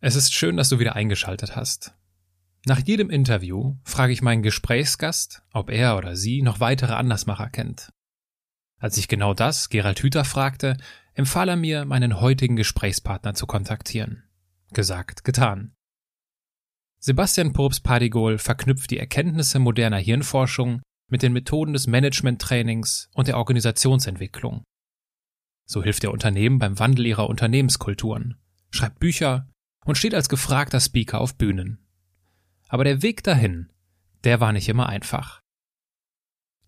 Es ist schön, dass du wieder eingeschaltet hast. Nach jedem Interview frage ich meinen Gesprächsgast, ob er oder sie noch weitere Andersmacher kennt. Als ich genau das Gerald Hüther fragte, empfahl er mir, meinen heutigen Gesprächspartner zu kontaktieren. Gesagt, getan. Sebastian Probst-Padigol verknüpft die Erkenntnisse moderner Hirnforschung mit den Methoden des Management-Trainings und der Organisationsentwicklung. So hilft er Unternehmen beim Wandel ihrer Unternehmenskulturen, schreibt Bücher und steht als gefragter Speaker auf Bühnen. Aber der Weg dahin, der war nicht immer einfach.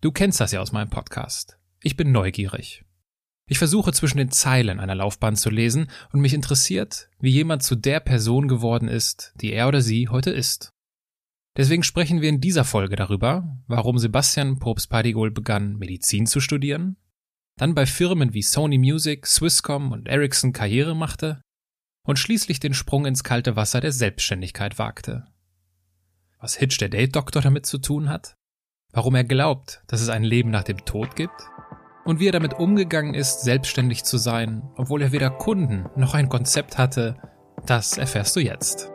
Du kennst das ja aus meinem Podcast. Ich bin neugierig. Ich versuche zwischen den Zeilen einer Laufbahn zu lesen und mich interessiert, wie jemand zu der Person geworden ist, die er oder sie heute ist. Deswegen sprechen wir in dieser Folge darüber, warum Sebastian Probst-Padigol begann, Medizin zu studieren, dann bei Firmen wie Sony Music, Swisscom und Ericsson Karriere machte und schließlich den Sprung ins kalte Wasser der Selbstständigkeit wagte. Was Hitch der Date-Doktor damit zu tun hat? Warum er glaubt, dass es ein Leben nach dem Tod gibt? Und wie er damit umgegangen ist, selbstständig zu sein, obwohl er weder Kunden noch ein Konzept hatte, das erfährst du jetzt.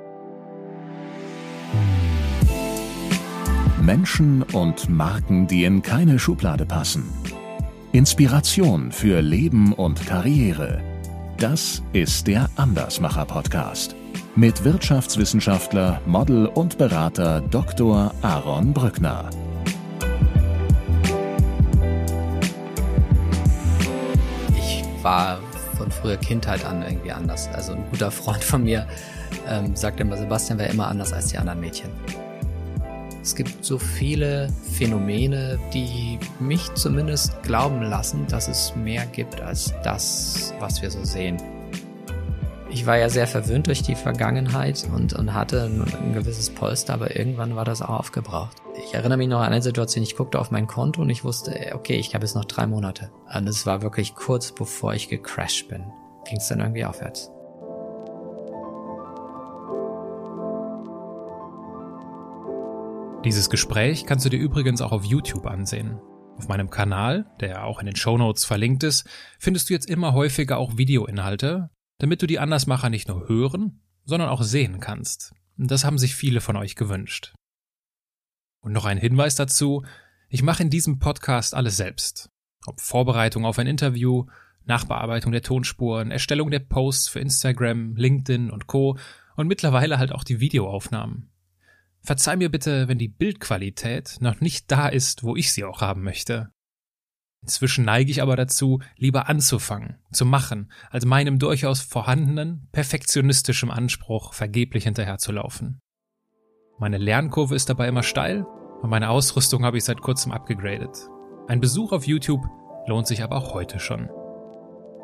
Menschen und Marken, die in keine Schublade passen. Inspiration für Leben und Karriere. Das ist der Andersmacher Podcast mit Wirtschaftswissenschaftler, Model und Berater Dr. Aaron Brückner. Ich war von früher Kindheit an irgendwie anders. Also ein guter Freund von mir ähm, sagt immer, Sebastian wäre immer anders als die anderen Mädchen. Es gibt so viele Phänomene, die mich zumindest glauben lassen, dass es mehr gibt als das, was wir so sehen. Ich war ja sehr verwöhnt durch die Vergangenheit und, und hatte ein, ein, gewisses Polster, aber irgendwann war das auch aufgebraucht. Ich erinnere mich noch an eine Situation, ich guckte auf mein Konto und ich wusste, okay, ich habe jetzt noch drei Monate. Und es war wirklich kurz bevor ich gecrashed bin. Ging es dann irgendwie aufwärts. Dieses Gespräch kannst du dir übrigens auch auf YouTube ansehen. Auf meinem Kanal, der auch in den Show Notes verlinkt ist, findest du jetzt immer häufiger auch Videoinhalte, damit du die Andersmacher nicht nur hören, sondern auch sehen kannst. Das haben sich viele von euch gewünscht. Und noch ein Hinweis dazu, ich mache in diesem Podcast alles selbst. Ob Vorbereitung auf ein Interview, Nachbearbeitung der Tonspuren, Erstellung der Posts für Instagram, LinkedIn und Co. und mittlerweile halt auch die Videoaufnahmen. Verzeih mir bitte, wenn die Bildqualität noch nicht da ist, wo ich sie auch haben möchte. Inzwischen neige ich aber dazu, lieber anzufangen, zu machen, als meinem durchaus vorhandenen, perfektionistischen Anspruch vergeblich hinterherzulaufen. Meine Lernkurve ist dabei immer steil und meine Ausrüstung habe ich seit kurzem abgegradet. Ein Besuch auf YouTube lohnt sich aber auch heute schon.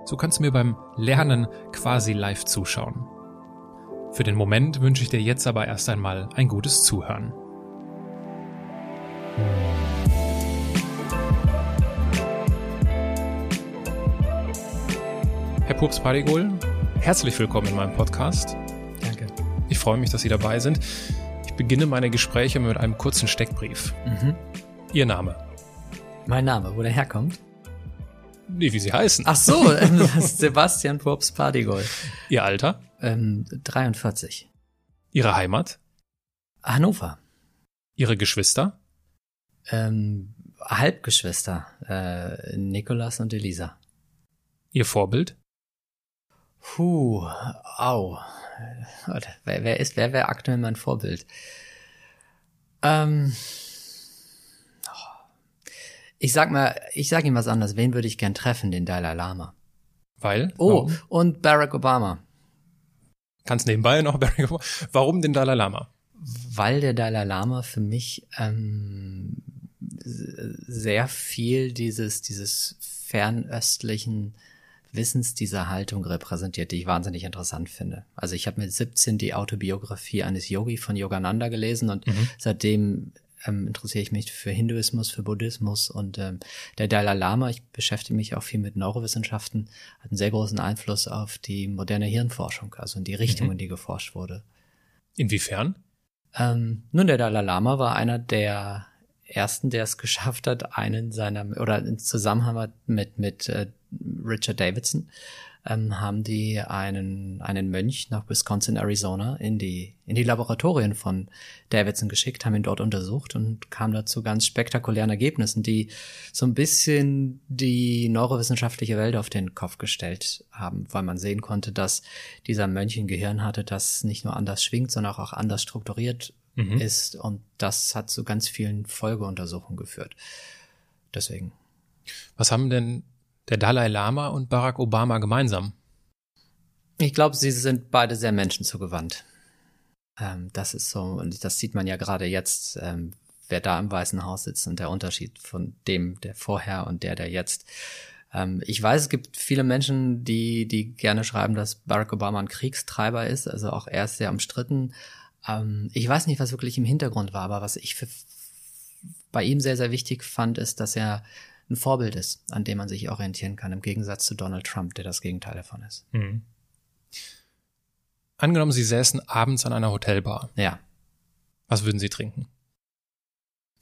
So kannst du mir beim Lernen quasi live zuschauen. Für den Moment wünsche ich dir jetzt aber erst einmal ein gutes Zuhören. Herr Pups Padigol, herzlich willkommen in meinem Podcast. Danke. Ich freue mich, dass Sie dabei sind. Ich beginne meine Gespräche mit einem kurzen Steckbrief. Mhm. Ihr Name? Mein Name, wo der herkommt? Nee, wie Sie heißen. Ach so, Sebastian Pups Padigol. Ihr Alter? Ähm, 43. Ihre Heimat? Hannover. Ihre Geschwister? Ähm, Halbgeschwister. Äh, Nikolas und Elisa. Ihr Vorbild? Puh, au. Wer, wer ist, wer wäre aktuell mein Vorbild? Ähm, ich sag mal, ich sag ihm was anderes. Wen würde ich gern treffen? Den Dalai Lama. Weil? Oh, Warum? und Barack Obama. Kannst nebenbei noch Barack Obama. Warum den Dalai Lama? Weil der Dalai Lama für mich ähm, sehr viel dieses, dieses fernöstlichen Wissens dieser Haltung repräsentiert, die ich wahnsinnig interessant finde. Also ich habe mit 17 die Autobiografie eines Yogi von Yogananda gelesen und mhm. seitdem ähm, interessiere ich mich für Hinduismus, für Buddhismus und ähm, der Dalai Lama, ich beschäftige mich auch viel mit Neurowissenschaften, hat einen sehr großen Einfluss auf die moderne Hirnforschung, also in die Richtung, mhm. in die geforscht wurde. Inwiefern? Ähm, nun, der Dalai Lama war einer der ersten, der es geschafft hat, einen seiner oder in Zusammenhang mit mit äh, Richard Davidson ähm, haben die einen, einen Mönch nach Wisconsin, Arizona in die, in die Laboratorien von Davidson geschickt, haben ihn dort untersucht und kam dazu ganz spektakulären Ergebnissen, die so ein bisschen die neurowissenschaftliche Welt auf den Kopf gestellt haben, weil man sehen konnte, dass dieser Mönch ein Gehirn hatte, das nicht nur anders schwingt, sondern auch anders strukturiert mhm. ist. Und das hat zu ganz vielen Folgeuntersuchungen geführt. Deswegen. Was haben denn der Dalai Lama und Barack Obama gemeinsam? Ich glaube, sie sind beide sehr menschenzugewandt. Ähm, das ist so, und das sieht man ja gerade jetzt, ähm, wer da im Weißen Haus sitzt und der Unterschied von dem, der vorher und der, der jetzt. Ähm, ich weiß, es gibt viele Menschen, die, die gerne schreiben, dass Barack Obama ein Kriegstreiber ist. Also auch er ist sehr umstritten. Ähm, ich weiß nicht, was wirklich im Hintergrund war, aber was ich für, bei ihm sehr, sehr wichtig fand, ist, dass er ein Vorbild ist, an dem man sich orientieren kann, im Gegensatz zu Donald Trump, der das Gegenteil davon ist. Mhm. Angenommen, Sie säßen abends an einer Hotelbar. Ja. Was würden Sie trinken?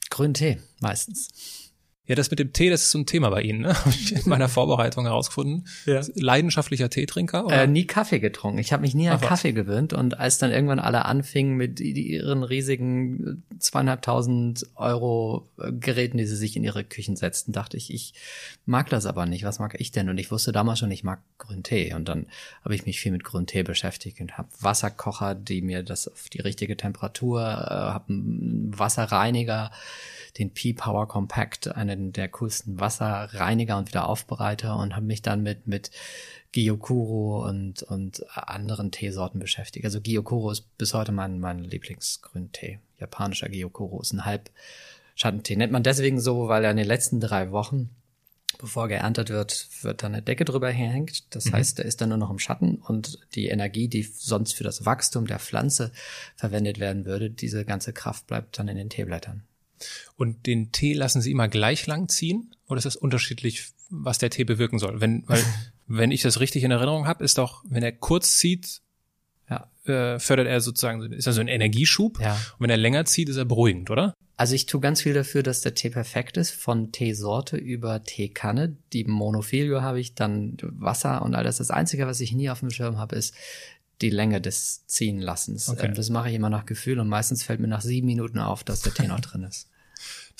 Grünen Tee, meistens. Ja, das mit dem Tee, das ist so ein Thema bei Ihnen, ne? Habe ich in meiner Vorbereitung herausgefunden. Ja. Leidenschaftlicher Teetrinker? Oder? Äh, nie Kaffee getrunken. Ich habe mich nie an Ach, Kaffee gewöhnt und als dann irgendwann alle anfingen mit ihren riesigen zweieinhalbtausend Euro äh, Geräten, die sie sich in ihre Küchen setzten, dachte ich, ich mag das aber nicht. Was mag ich denn? Und ich wusste damals schon, ich mag grünen Tee. Und dann habe ich mich viel mit grünen Tee beschäftigt und habe Wasserkocher, die mir das auf die richtige Temperatur, äh, habe einen Wasserreiniger den P-Power Compact, einen der coolsten Wasserreiniger und Wiederaufbereiter und habe mich dann mit, mit Gyokuro und, und anderen Teesorten beschäftigt. Also Gyokuro ist bis heute mein, mein Lieblingsgrüntee. Japanischer Gyokuro ist ein Halbschattentee. Nennt man deswegen so, weil er in den letzten drei Wochen bevor geerntet wird, wird dann eine Decke drüber hängt. Das mhm. heißt, er ist dann nur noch im Schatten und die Energie, die sonst für das Wachstum der Pflanze verwendet werden würde, diese ganze Kraft bleibt dann in den Teeblättern. Und den Tee lassen Sie immer gleich lang ziehen? Oder ist das unterschiedlich, was der Tee bewirken soll? Wenn, weil, wenn ich das richtig in Erinnerung habe, ist doch, wenn er kurz zieht, ja. äh, fördert er sozusagen, ist er so ein Energieschub. Ja. Und wenn er länger zieht, ist er beruhigend, oder? Also ich tue ganz viel dafür, dass der Tee perfekt ist, von Teesorte über Teekanne. Die Monofilio habe ich, dann Wasser und all das. Das Einzige, was ich nie auf dem Schirm habe, ist die Länge des Ziehenlassens. Okay. Ähm, das mache ich immer nach Gefühl und meistens fällt mir nach sieben Minuten auf, dass der Tee noch drin ist.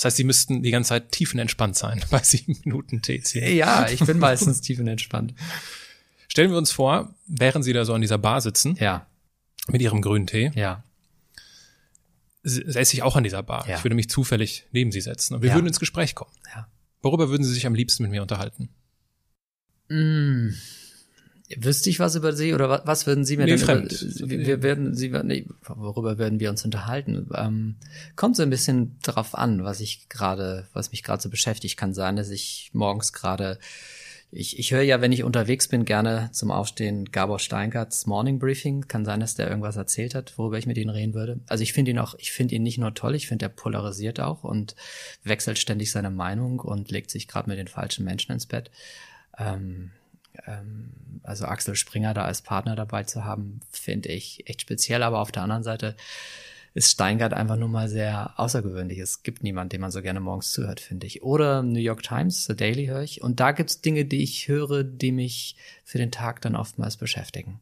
Das heißt, Sie müssten die ganze Zeit tiefenentspannt sein bei sieben Minuten Tee ziehen. Ja, ich bin meistens tiefenentspannt. Stellen wir uns vor, während Sie da so an dieser Bar sitzen. Ja. Mit Ihrem grünen Tee. Ja. Säße ich auch an dieser Bar. Ja. Ich würde mich zufällig neben Sie setzen und wir ja. würden ins Gespräch kommen. Ja. Worüber würden Sie sich am liebsten mit mir unterhalten? Mm. Wüsste ich was über Sie oder was würden Sie mir nee, denn fremd. Über, wir werden Sie nee, worüber werden wir uns unterhalten? Ähm, kommt so ein bisschen drauf an, was ich gerade, was mich gerade so beschäftigt. Kann sein, dass ich morgens gerade ich, ich höre ja, wenn ich unterwegs bin, gerne zum Aufstehen Gabor Steingarts Morning Briefing. Kann sein, dass der irgendwas erzählt hat, worüber ich mit ihm reden würde. Also ich finde ihn auch, ich finde ihn nicht nur toll, ich finde er polarisiert auch und wechselt ständig seine Meinung und legt sich gerade mit den falschen Menschen ins Bett. Ähm, also Axel Springer da als Partner dabei zu haben, finde ich echt speziell. Aber auf der anderen Seite ist Steingart einfach nur mal sehr außergewöhnlich. Es gibt niemanden, dem man so gerne morgens zuhört, finde ich. Oder New York Times, The Daily höre ich. Und da gibt's Dinge, die ich höre, die mich für den Tag dann oftmals beschäftigen.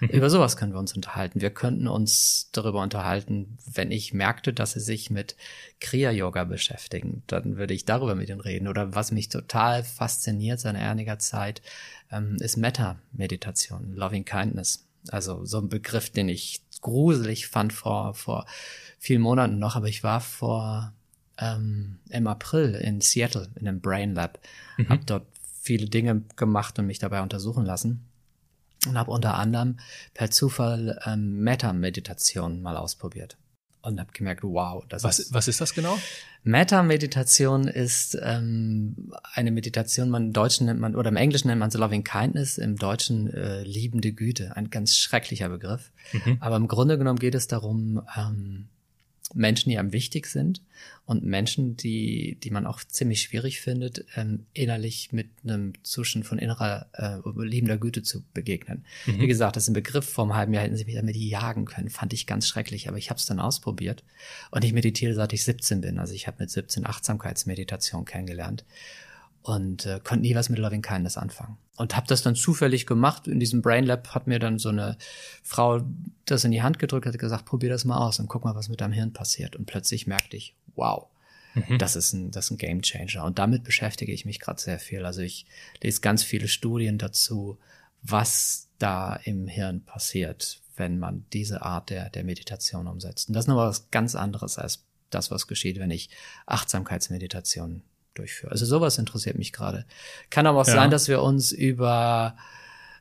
Über sowas können wir uns unterhalten. Wir könnten uns darüber unterhalten, wenn ich merkte, dass sie sich mit Kriya-Yoga beschäftigen, dann würde ich darüber mit ihnen reden. Oder was mich total fasziniert seit einiger Zeit, ähm, ist Metta-Meditation, Loving Kindness. Also so ein Begriff, den ich gruselig fand vor, vor vielen Monaten noch, aber ich war vor ähm, im April in Seattle in einem Brain Lab, mhm. habe dort viele Dinge gemacht und mich dabei untersuchen lassen und habe unter anderem per Zufall ähm, Meta-Meditation mal ausprobiert und habe gemerkt, wow, das was, ist. Was ist das genau? Meta-Meditation ist ähm, eine Meditation, man im Deutschen nennt man, oder im Englischen nennt man so Loving Kindness, im Deutschen äh, liebende Güte. Ein ganz schrecklicher Begriff. Mhm. Aber im Grunde genommen geht es darum, ähm, Menschen, die einem wichtig sind und Menschen, die, die man auch ziemlich schwierig findet, ähm, innerlich mit einem Zustand von innerer äh, liebender Güte zu begegnen. Mhm. Wie gesagt, das ist ein Begriff, vor einem halben Jahr hätten sie mich damit jagen können, fand ich ganz schrecklich, aber ich habe es dann ausprobiert und ich meditiere seit ich 17 bin. Also ich habe mit 17 Achtsamkeitsmeditation kennengelernt. Und äh, konnte nie was mit Loving Kindness anfangen. Und habe das dann zufällig gemacht. In diesem Brain Lab hat mir dann so eine Frau das in die Hand gedrückt, hat gesagt, probier das mal aus und guck mal, was mit deinem Hirn passiert. Und plötzlich merkte ich, wow, mhm. das ist ein, das ist ein Game Changer. Und damit beschäftige ich mich gerade sehr viel. Also ich lese ganz viele Studien dazu, was da im Hirn passiert, wenn man diese Art der, der Meditation umsetzt. Und das ist noch was ganz anderes als das, was geschieht, wenn ich Achtsamkeitsmeditation durchführe. Also sowas interessiert mich gerade. Kann aber auch ja. sein, dass wir uns über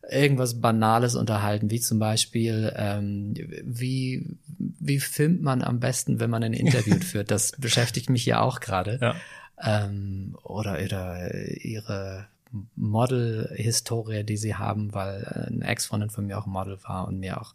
irgendwas Banales unterhalten, wie zum Beispiel, ähm, wie, wie filmt man am besten, wenn man ein Interview führt? Das beschäftigt mich ja auch gerade. Ja. Ähm, oder, oder ihre Model-Historie, die sie haben, weil eine Ex-Freundin von mir auch Model war und mir auch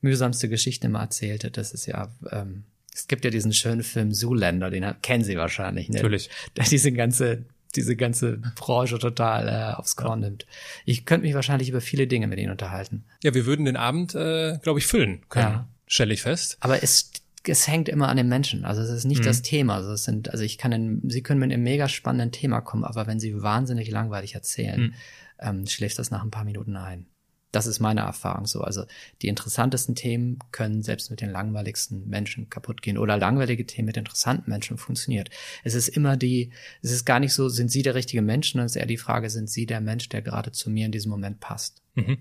mühsamste Geschichte mal erzählte. Das ist ja ähm, es gibt ja diesen schönen Film Zoolander, den kennen Sie wahrscheinlich, ne? Natürlich. Der diese ganze diese ganze Branche total äh, aufs Korn nimmt. Ich könnte mich wahrscheinlich über viele Dinge mit Ihnen unterhalten. Ja, wir würden den Abend, äh, glaube ich, füllen können. Ja. Stelle ich fest. Aber es, es hängt immer an den Menschen. Also es ist nicht mhm. das Thema. Also es sind, also ich kann, in, Sie können mit einem mega spannenden Thema kommen, aber wenn Sie wahnsinnig langweilig erzählen, mhm. ähm, schläft das nach ein paar Minuten ein. Das ist meine Erfahrung so. Also die interessantesten Themen können selbst mit den langweiligsten Menschen kaputt gehen oder langweilige Themen mit interessanten Menschen funktioniert. Es ist immer die, es ist gar nicht so, sind Sie der richtige Mensch, sondern es ist eher die Frage, sind Sie der Mensch, der gerade zu mir in diesem Moment passt. Mhm.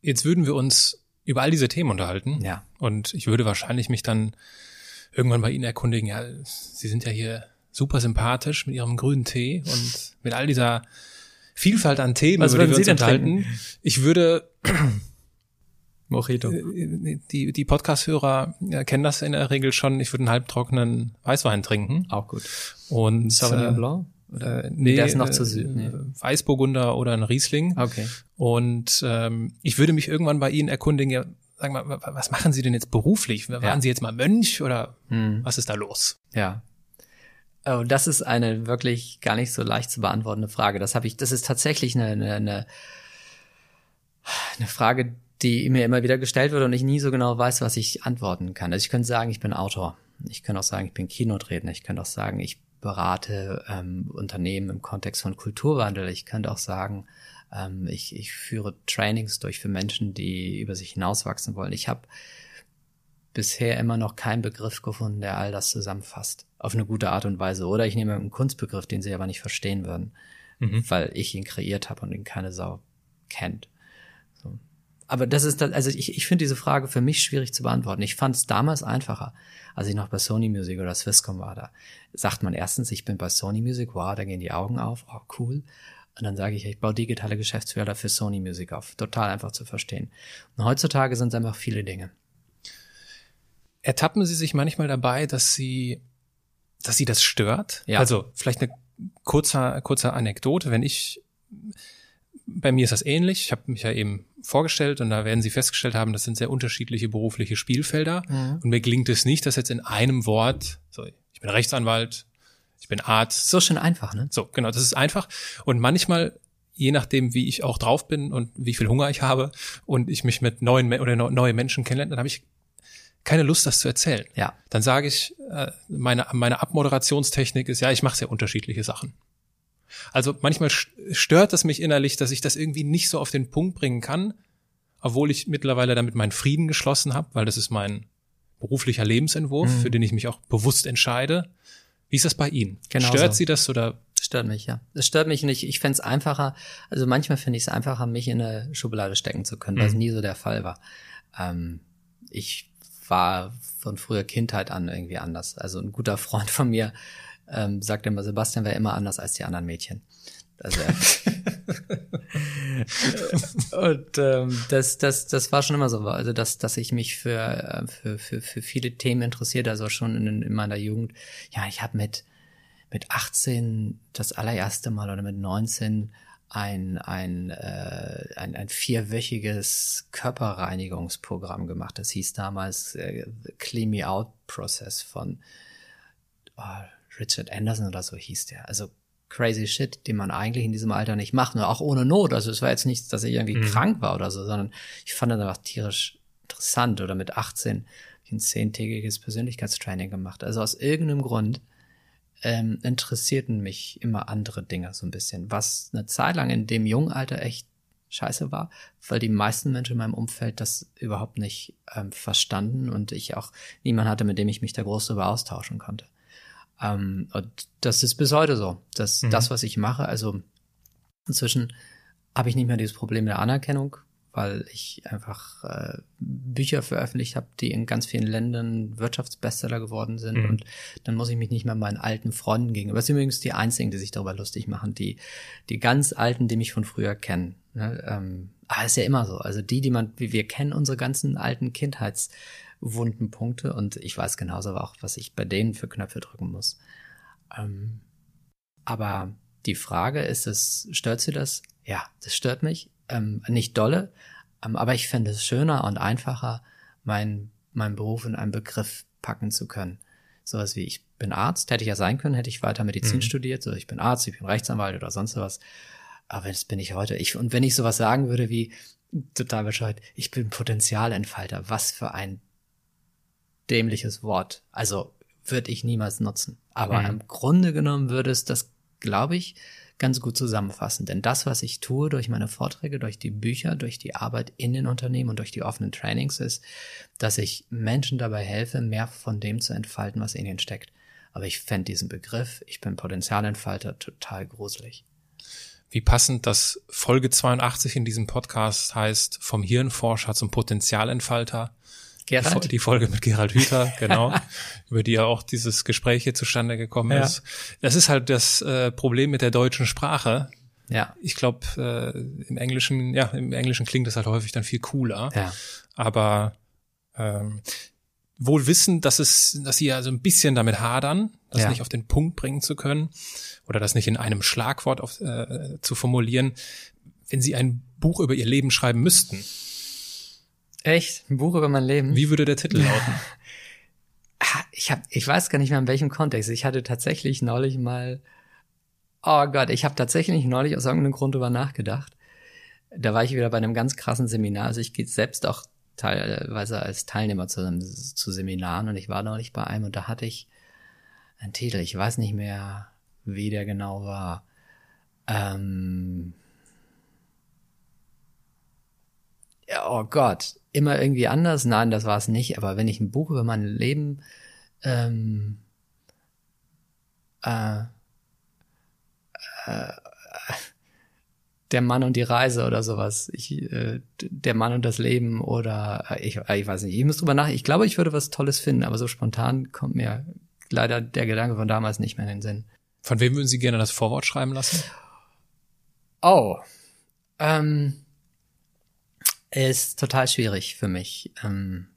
Jetzt würden wir uns über all diese Themen unterhalten. Ja. Und ich würde wahrscheinlich mich dann irgendwann bei Ihnen erkundigen, ja, Sie sind ja hier super sympathisch mit Ihrem grünen Tee und mit all dieser Vielfalt an Themen, Was über die wir uns enthalten. Ich würde Mojito. Äh, die, die Podcast-Hörer kennen das in der Regel schon. Ich würde einen halbtrockenen Weißwein trinken. Auch gut. Und Sauvignon äh, Blanc? Oder, äh, nee, der ist noch zu süß. Nee. Weißburgunder oder ein Riesling. Okay. Und ähm, ich würde mich irgendwann bei Ihnen erkundigen, ja, sagen wir, was machen Sie denn jetzt beruflich? Waren ja. Sie jetzt mal Mönch oder hm. was ist da los? Ja. Oh, das ist eine wirklich gar nicht so leicht zu beantwortende Frage. Das habe ich, das ist tatsächlich eine, eine, eine, eine Frage, die mir immer wieder gestellt wird und ich nie so genau weiß, was ich antworten kann. Also ich könnte sagen, ich bin Autor. Ich könnte auch sagen, ich bin Kinodredner. Ich könnte auch sagen, ich berate ähm, Unternehmen im Kontext von Kulturwandel. Ich könnte auch sagen, ähm, ich, ich führe Trainings durch für Menschen, die über sich hinauswachsen wollen. Ich habe bisher immer noch keinen Begriff gefunden, der all das zusammenfasst. Auf eine gute Art und Weise. Oder ich nehme einen Kunstbegriff, den sie aber nicht verstehen würden, mhm. weil ich ihn kreiert habe und ihn keine Sau kennt. So. Aber das ist, das, also ich, ich finde diese Frage für mich schwierig zu beantworten. Ich fand es damals einfacher, als ich noch bei Sony Music oder Swisscom war. Da sagt man erstens, ich bin bei Sony Music, wow, da gehen die Augen auf, oh cool. Und dann sage ich, ich baue digitale Geschäftsfelder für Sony Music auf. Total einfach zu verstehen. Und heutzutage sind es einfach viele Dinge ertappen Sie sich manchmal dabei, dass Sie, dass Sie das stört? Ja. Also vielleicht eine kurze, kurze Anekdote. Wenn ich, bei mir ist das ähnlich. Ich habe mich ja eben vorgestellt und da werden Sie festgestellt haben, das sind sehr unterschiedliche berufliche Spielfelder. Mhm. Und mir gelingt es nicht, dass jetzt in einem Wort, so, ich bin Rechtsanwalt, ich bin Arzt. So schön einfach, ne? So, genau, das ist einfach. Und manchmal je nachdem, wie ich auch drauf bin und wie viel Hunger ich habe und ich mich mit neuen oder neue Menschen kennenlerne, dann habe ich keine Lust, das zu erzählen. Ja. Dann sage ich, äh, meine, meine Abmoderationstechnik ist, ja, ich mache sehr unterschiedliche Sachen. Also manchmal stört es mich innerlich, dass ich das irgendwie nicht so auf den Punkt bringen kann, obwohl ich mittlerweile damit meinen Frieden geschlossen habe, weil das ist mein beruflicher Lebensentwurf, mhm. für den ich mich auch bewusst entscheide. Wie ist das bei Ihnen? Genau stört so. Sie das oder? Stört mich, ja. Es stört mich nicht. Ich fände es einfacher, also manchmal finde ich es einfacher, mich in eine Schublade stecken zu können, mhm. was nie so der Fall war. Ähm, ich war von früher Kindheit an irgendwie anders. Also ein guter Freund von mir ähm, sagt immer, Sebastian wäre immer anders als die anderen Mädchen. Also und ähm, das, das, das war schon immer so. Also dass, dass ich mich für, äh, für, für, für viele Themen interessiert, also schon in, in meiner Jugend. Ja, ich habe mit mit 18 das allererste Mal oder mit 19 ein, ein, äh, ein, ein vierwöchiges Körperreinigungsprogramm gemacht. Das hieß damals äh, Clean Me Out Process von oh, Richard Anderson oder so hieß der. Also crazy shit, den man eigentlich in diesem Alter nicht macht, nur auch ohne Not. Also es war jetzt nicht, dass ich irgendwie mhm. krank war oder so, sondern ich fand das einfach tierisch interessant. Oder mit 18 ein zehntägiges Persönlichkeitstraining gemacht. Also aus irgendeinem Grund ähm, interessierten mich immer andere Dinge so ein bisschen, was eine Zeit lang in dem jungen Alter echt scheiße war, weil die meisten Menschen in meinem Umfeld das überhaupt nicht ähm, verstanden und ich auch niemand hatte, mit dem ich mich da groß darüber austauschen konnte. Ähm, und das ist bis heute so. dass mhm. das, was ich mache, also inzwischen habe ich nicht mehr dieses Problem der Anerkennung, weil ich einfach äh, Bücher veröffentlicht habe, die in ganz vielen Ländern Wirtschaftsbestseller geworden sind. Mhm. Und dann muss ich mich nicht mehr meinen alten Freunden gegenüber. Das sind übrigens die einzigen, die sich darüber lustig machen, die, die ganz alten, die mich von früher kennen. Ne? Ähm, aber ist ja immer so. Also die, die man, wie wir kennen unsere ganzen alten Kindheitswundenpunkte und ich weiß genauso auch, was ich bei denen für Knöpfe drücken muss. Ähm, aber die Frage ist es, stört sie das? Ja, das stört mich ähm, nicht dolle, ähm, aber ich fände es schöner und einfacher, mein, meinen Beruf in einen Begriff packen zu können. Sowas wie ich bin Arzt, hätte ich ja sein können, hätte ich weiter Medizin mhm. studiert, so ich bin Arzt, ich bin Rechtsanwalt oder sonst was. Aber das bin ich heute. Ich, und wenn ich sowas sagen würde wie, total bescheuert, ich bin Potenzialentfalter, was für ein dämliches Wort. Also würde ich niemals nutzen. Aber mhm. im Grunde genommen würde es das, glaube ich, ganz gut zusammenfassen. Denn das, was ich tue durch meine Vorträge, durch die Bücher, durch die Arbeit in den Unternehmen und durch die offenen Trainings ist, dass ich Menschen dabei helfe, mehr von dem zu entfalten, was in ihnen steckt. Aber ich fände diesen Begriff, ich bin Potenzialentfalter, total gruselig. Wie passend, dass Folge 82 in diesem Podcast heißt, vom Hirnforscher zum Potenzialentfalter. Gerald? Die Folge mit Gerald Hüther, genau, über die ja auch dieses Gespräch hier zustande gekommen ja. ist. Das ist halt das äh, Problem mit der deutschen Sprache. Ja. Ich glaube, äh, im Englischen, ja, im Englischen klingt das halt häufig dann viel cooler. Ja. Aber ähm, wohl wissen, dass es, dass sie ja so ein bisschen damit hadern, das ja. nicht auf den Punkt bringen zu können oder das nicht in einem Schlagwort auf, äh, zu formulieren, wenn sie ein Buch über ihr Leben schreiben müssten Echt? Ein Buch über mein Leben? Wie würde der Titel lauten? Ah, ich hab, ich weiß gar nicht mehr in welchem Kontext. Ich hatte tatsächlich neulich mal, oh Gott, ich habe tatsächlich neulich aus irgendeinem Grund drüber nachgedacht. Da war ich wieder bei einem ganz krassen Seminar. Also ich gehe selbst auch teilweise als Teilnehmer zu, zu Seminaren und ich war neulich bei einem und da hatte ich einen Titel. Ich weiß nicht mehr, wie der genau war. Ähm, ja, oh Gott, immer irgendwie anders. Nein, das war es nicht. Aber wenn ich ein Buch über mein Leben ähm, äh, äh, der Mann und die Reise oder sowas. Ich, äh, der Mann und das Leben oder äh, ich, äh, ich weiß nicht. Ich muss drüber nach. Ich glaube, ich würde was Tolles finden, aber so spontan kommt mir leider der Gedanke von damals nicht mehr in den Sinn. Von wem würden Sie gerne das Vorwort schreiben lassen? Oh, ähm, ist total schwierig für mich. Ähm,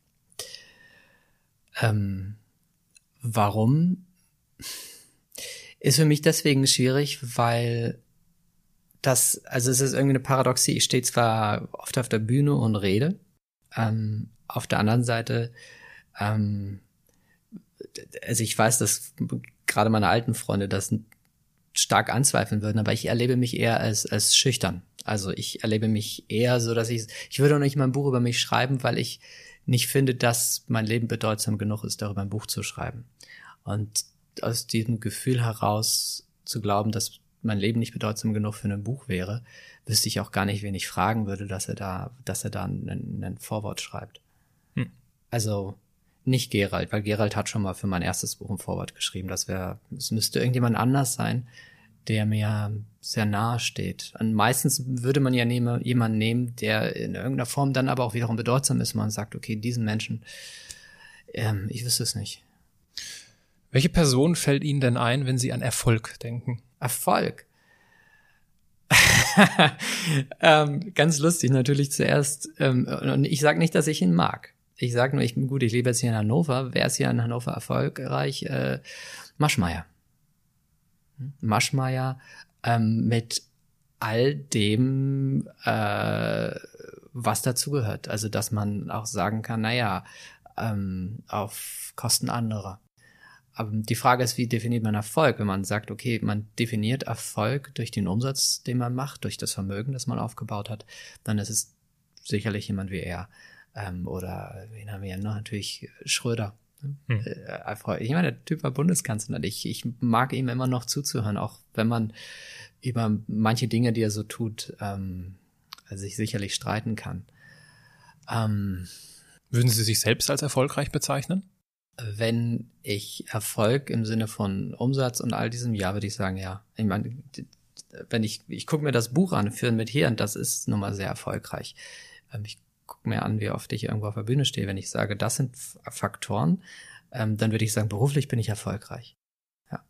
ähm, warum? Ist für mich deswegen schwierig, weil das, also es ist irgendwie eine Paradoxie. Ich stehe zwar oft auf der Bühne und rede, ähm, auf der anderen Seite, ähm, also ich weiß, dass gerade meine alten Freunde das stark anzweifeln würden, aber ich erlebe mich eher als, als schüchtern. Also ich erlebe mich eher so, dass ich, ich würde auch nicht mal ein Buch über mich schreiben, weil ich nicht finde, dass mein Leben bedeutsam genug ist, darüber ein Buch zu schreiben. Und aus diesem Gefühl heraus zu glauben, dass mein Leben nicht bedeutsam genug für ein Buch wäre, wüsste ich auch gar nicht, wen ich fragen würde, dass er da, dass er da ein, ein Vorwort schreibt. Hm. Also nicht Gerald, weil Gerald hat schon mal für mein erstes Buch ein Vorwort geschrieben. Das wäre, es müsste irgendjemand anders sein, der mir sehr nahe steht. Und meistens würde man ja nehme, jemanden nehmen, der in irgendeiner Form dann aber auch wiederum bedeutsam ist. Man sagt, okay, diesen Menschen, ähm, ich wüsste es nicht. Welche Person fällt Ihnen denn ein, wenn Sie an Erfolg denken? Erfolg? ähm, ganz lustig natürlich zuerst. Ähm, und ich sage nicht, dass ich ihn mag. Ich sage nur, ich bin gut, ich lebe jetzt hier in Hannover. Wer ist hier in Hannover erfolgreich? Äh, Maschmeyer. Maschmeyer ähm, mit all dem, äh, was dazugehört. Also, dass man auch sagen kann, naja, ähm, auf Kosten anderer. Aber die Frage ist, wie definiert man Erfolg? Wenn man sagt, okay, man definiert Erfolg durch den Umsatz, den man macht, durch das Vermögen, das man aufgebaut hat, dann ist es sicherlich jemand wie er. Ähm, oder wen haben wir noch? Natürlich Schröder. Hm. Äh, ich meine, der Typ war Bundeskanzler und ich, ich mag ihm immer noch zuzuhören, auch wenn man über manche Dinge, die er so tut, ähm, sich sicherlich streiten kann. Ähm, Würden Sie sich selbst als erfolgreich bezeichnen? Wenn ich Erfolg im Sinne von Umsatz und all diesem, ja, würde ich sagen, ja. Ich meine, wenn ich, ich gucke mir das Buch an, Führen mit Hirn, das ist nun mal sehr erfolgreich. Ähm, ich gucke mir an, wie oft ich irgendwo auf der Bühne stehe. Wenn ich sage, das sind Faktoren, ähm, dann würde ich sagen, beruflich bin ich erfolgreich. Ja.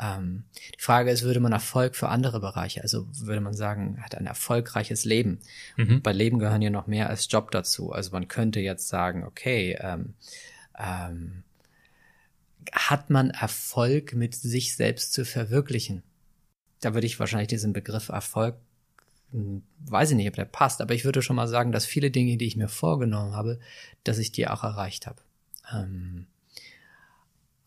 Ähm, die Frage ist, würde man Erfolg für andere Bereiche, also würde man sagen, hat ein erfolgreiches Leben. Mhm. Bei Leben gehören ja noch mehr als Job dazu. Also man könnte jetzt sagen, okay, ähm, ähm, hat man Erfolg mit sich selbst zu verwirklichen? Da würde ich wahrscheinlich diesen Begriff Erfolg weiß ich nicht, ob der passt, aber ich würde schon mal sagen, dass viele Dinge, die ich mir vorgenommen habe, dass ich die auch erreicht habe. Ähm,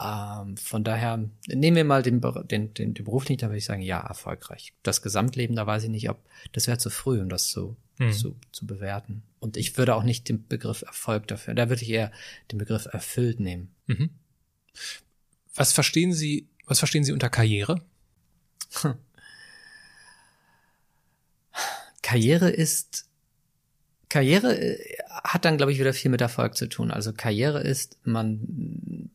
ähm, von daher, nehmen wir mal den, den, den, den Beruf nicht, da würde ich sagen, ja, erfolgreich. Das Gesamtleben, da weiß ich nicht, ob, das wäre zu früh, um das zu, mhm. zu, zu bewerten. Und ich würde auch nicht den Begriff Erfolg dafür, da würde ich eher den Begriff erfüllt nehmen. Mhm. Was verstehen Sie, was verstehen Sie unter Karriere? Karriere ist, Karriere äh, hat dann, glaube ich, wieder viel mit Erfolg zu tun. Also Karriere ist, man,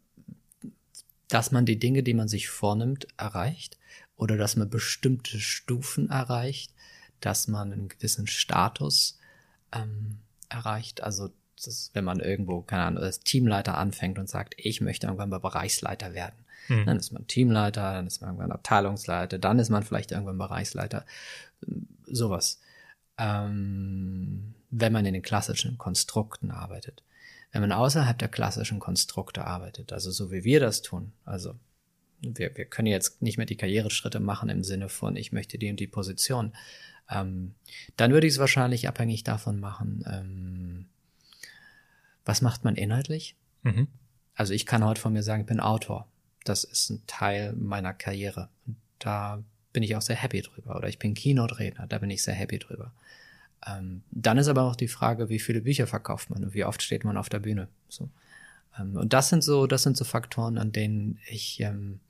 dass man die Dinge, die man sich vornimmt, erreicht oder dass man bestimmte Stufen erreicht, dass man einen gewissen Status ähm, erreicht. Also das, wenn man irgendwo, keine Ahnung, als Teamleiter anfängt und sagt, ich möchte irgendwann mal Bereichsleiter werden. Mhm. Dann ist man Teamleiter, dann ist man irgendwann Abteilungsleiter, dann ist man vielleicht irgendwann Bereichsleiter. Sowas ähm, wenn man in den klassischen Konstrukten arbeitet. Wenn man außerhalb der klassischen Konstrukte arbeitet, also so wie wir das tun, also wir, wir können jetzt nicht mehr die Karriereschritte machen im Sinne von, ich möchte die und die Position, ähm, dann würde ich es wahrscheinlich abhängig davon machen, ähm, was macht man inhaltlich? Mhm. Also ich kann heute von mir sagen, ich bin Autor. Das ist ein Teil meiner Karriere. Und da bin ich auch sehr happy drüber. Oder ich bin Keynote-Redner, da bin ich sehr happy drüber. Ähm, dann ist aber auch die Frage, wie viele Bücher verkauft man und wie oft steht man auf der Bühne. So. Ähm, und das sind so, das sind so Faktoren, an denen ich ähm,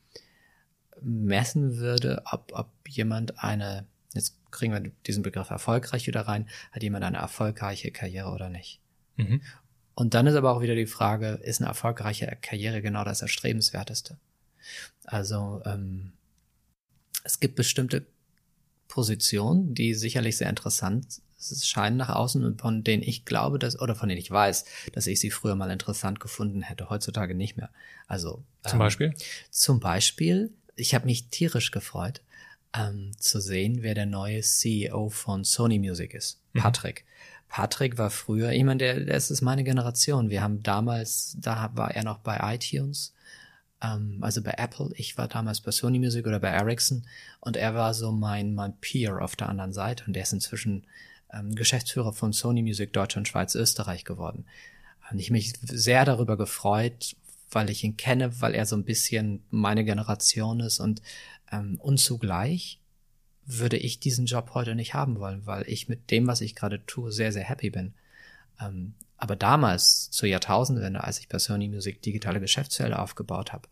messen würde, ob, ob jemand eine, jetzt kriegen wir diesen Begriff erfolgreich wieder rein, hat jemand eine erfolgreiche Karriere oder nicht. Mhm. Und dann ist aber auch wieder die Frage, ist eine erfolgreiche Karriere genau das Erstrebenswerteste? Also ähm, es gibt bestimmte Positionen, die sicherlich sehr interessant scheinen nach außen und von denen ich glaube, dass, oder von denen ich weiß, dass ich sie früher mal interessant gefunden hätte, heutzutage nicht mehr. Also zum ähm, Beispiel? Zum Beispiel, ich habe mich tierisch gefreut, ähm, zu sehen, wer der neue CEO von Sony Music ist. Mhm. Patrick. Patrick war früher, ich meine, der, der ist meine Generation. Wir haben damals, da war er noch bei iTunes ähm, also bei Apple. Ich war damals bei Sony Music oder bei Ericsson und er war so mein, mein Peer auf der anderen Seite und der ist inzwischen ähm, Geschäftsführer von Sony Music Deutschland, Schweiz, Österreich geworden. Und ich mich sehr darüber gefreut, weil ich ihn kenne, weil er so ein bisschen meine Generation ist und, ähm, und zugleich würde ich diesen Job heute nicht haben wollen, weil ich mit dem, was ich gerade tue, sehr, sehr happy bin. Ähm, aber damals, zur Jahrtausendwende, als ich bei Sony Music digitale Geschäftsfelder aufgebaut habe,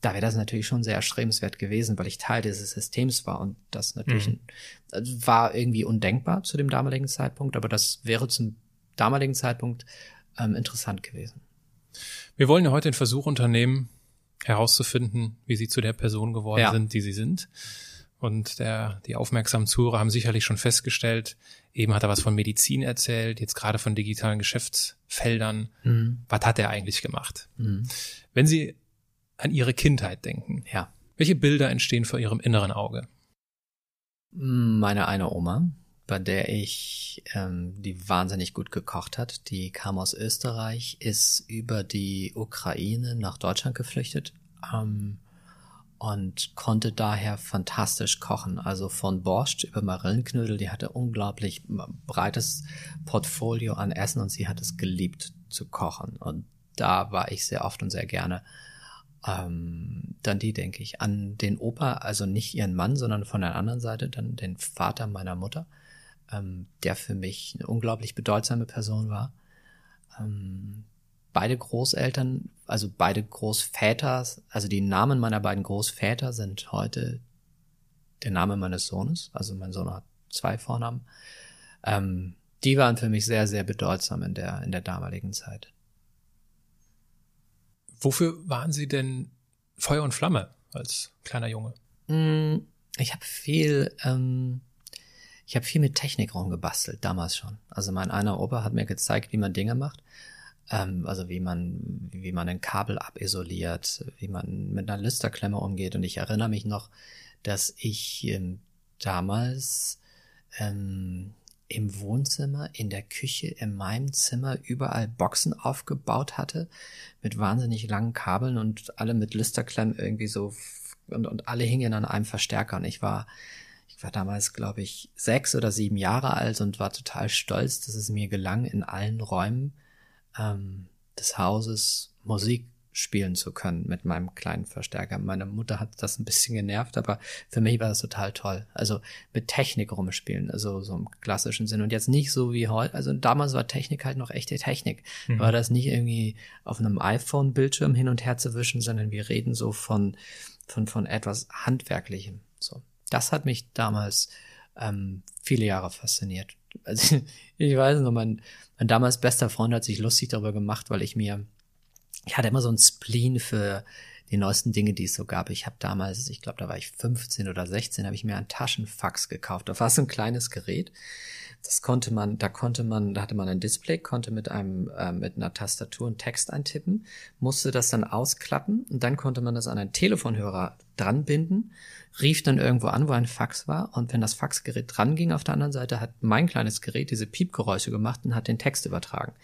da wäre das natürlich schon sehr erstrebenswert gewesen, weil ich Teil dieses Systems war und das natürlich mhm. war irgendwie undenkbar zu dem damaligen Zeitpunkt, aber das wäre zum damaligen Zeitpunkt ähm, interessant gewesen. Wir wollen ja heute den Versuch unternehmen, herauszufinden, wie Sie zu der Person geworden ja. sind, die Sie sind. Und der, die aufmerksamen Zuhörer haben sicherlich schon festgestellt, eben hat er was von Medizin erzählt, jetzt gerade von digitalen Geschäftsfeldern. Mhm. Was hat er eigentlich gemacht? Mhm. Wenn Sie an ihre Kindheit denken. Ja. Welche Bilder entstehen vor ihrem inneren Auge? Meine eine Oma, bei der ich, ähm, die wahnsinnig gut gekocht hat, die kam aus Österreich, ist über die Ukraine nach Deutschland geflüchtet ähm, und konnte daher fantastisch kochen. Also von Borscht über Marillenknödel, die hatte unglaublich breites Portfolio an Essen und sie hat es geliebt zu kochen. Und da war ich sehr oft und sehr gerne ähm, dann die denke ich an den Opa, also nicht ihren Mann, sondern von der anderen Seite dann den Vater meiner Mutter, ähm, der für mich eine unglaublich bedeutsame Person war. Ähm, beide Großeltern, also beide Großväter, also die Namen meiner beiden Großväter sind heute der Name meines Sohnes. Also mein Sohn hat zwei Vornamen. Ähm, die waren für mich sehr, sehr bedeutsam in der, in der damaligen Zeit. Wofür waren Sie denn Feuer und Flamme als kleiner Junge? Mm, ich habe viel, ähm, ich habe viel mit Technik rumgebastelt, damals schon. Also mein einer Opa hat mir gezeigt, wie man Dinge macht. Ähm, also wie man, wie man ein Kabel abisoliert, wie man mit einer Listerklemme umgeht. Und ich erinnere mich noch, dass ich ähm, damals ähm, im Wohnzimmer, in der Küche, in meinem Zimmer überall Boxen aufgebaut hatte mit wahnsinnig langen Kabeln und alle mit Listerklemmen irgendwie so und, und alle hingen an einem Verstärker und ich war ich war damals glaube ich sechs oder sieben Jahre alt und war total stolz, dass es mir gelang in allen Räumen ähm, des Hauses Musik spielen zu können mit meinem kleinen Verstärker. Meine Mutter hat das ein bisschen genervt, aber für mich war das total toll. Also mit Technik rumspielen, also so im klassischen Sinn und jetzt nicht so wie heute. Also damals war Technik halt noch echte Technik. Mhm. War das nicht irgendwie auf einem iPhone-Bildschirm hin und her zu wischen, sondern wir reden so von von von etwas handwerklichem. So, das hat mich damals ähm, viele Jahre fasziniert. Also ich weiß noch, mein, mein damals bester Freund hat sich lustig darüber gemacht, weil ich mir ich hatte immer so ein Spleen für die neuesten Dinge, die es so gab. Ich habe damals, ich glaube, da war ich 15 oder 16, habe ich mir ein Taschenfax gekauft. Da war so ein kleines Gerät. Das konnte man, da konnte man, da hatte man ein Display, konnte mit einem, äh, mit einer Tastatur einen Text eintippen, musste das dann ausklappen und dann konnte man das an einen Telefonhörer dranbinden, rief dann irgendwo an, wo ein Fax war und wenn das Faxgerät dran ging auf der anderen Seite, hat mein kleines Gerät diese Piepgeräusche gemacht und hat den Text übertragen.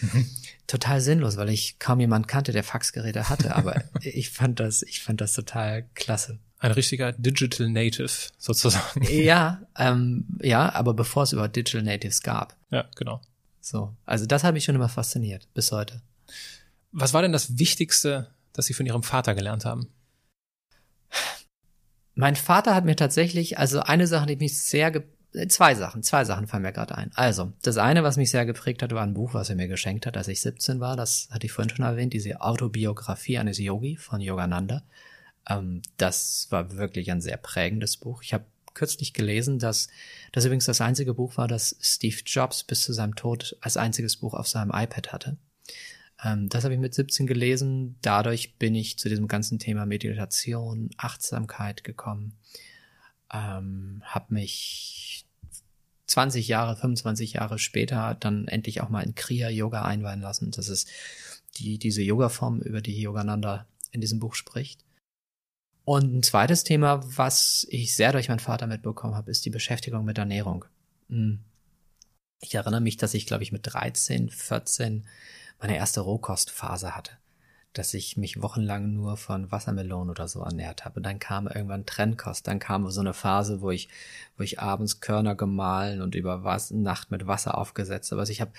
Mhm total sinnlos, weil ich kaum jemand kannte, der Faxgeräte hatte, aber ich fand das, ich fand das total klasse. Ein richtiger Digital Native sozusagen. Ja, ähm, ja, aber bevor es überhaupt Digital Natives gab. Ja, genau. So, also das hat mich schon immer fasziniert, bis heute. Was war denn das Wichtigste, das Sie von Ihrem Vater gelernt haben? Mein Vater hat mir tatsächlich, also eine Sache, die mich sehr Zwei Sachen, zwei Sachen fallen mir gerade ein. Also, das eine, was mich sehr geprägt hat, war ein Buch, was er mir geschenkt hat, als ich 17 war. Das hatte ich vorhin schon erwähnt, diese Autobiografie eines Yogi von Yogananda. Ähm, das war wirklich ein sehr prägendes Buch. Ich habe kürzlich gelesen, dass das übrigens das einzige Buch war, das Steve Jobs bis zu seinem Tod als einziges Buch auf seinem iPad hatte. Ähm, das habe ich mit 17 gelesen. Dadurch bin ich zu diesem ganzen Thema Meditation, Achtsamkeit gekommen. Ähm, habe mich 20 Jahre, 25 Jahre später dann endlich auch mal in Kriya Yoga einweihen lassen. Das ist die, diese Yoga-Form, über die Yogananda in diesem Buch spricht. Und ein zweites Thema, was ich sehr durch meinen Vater mitbekommen habe, ist die Beschäftigung mit Ernährung. Hm. Ich erinnere mich, dass ich, glaube ich, mit 13, 14 meine erste Rohkostphase hatte dass ich mich wochenlang nur von Wassermelonen oder so ernährt habe. Und dann kam irgendwann Trennkost. Dann kam so eine Phase, wo ich, wo ich abends Körner gemahlen und über was, Nacht mit Wasser aufgesetzt habe. Also ich habe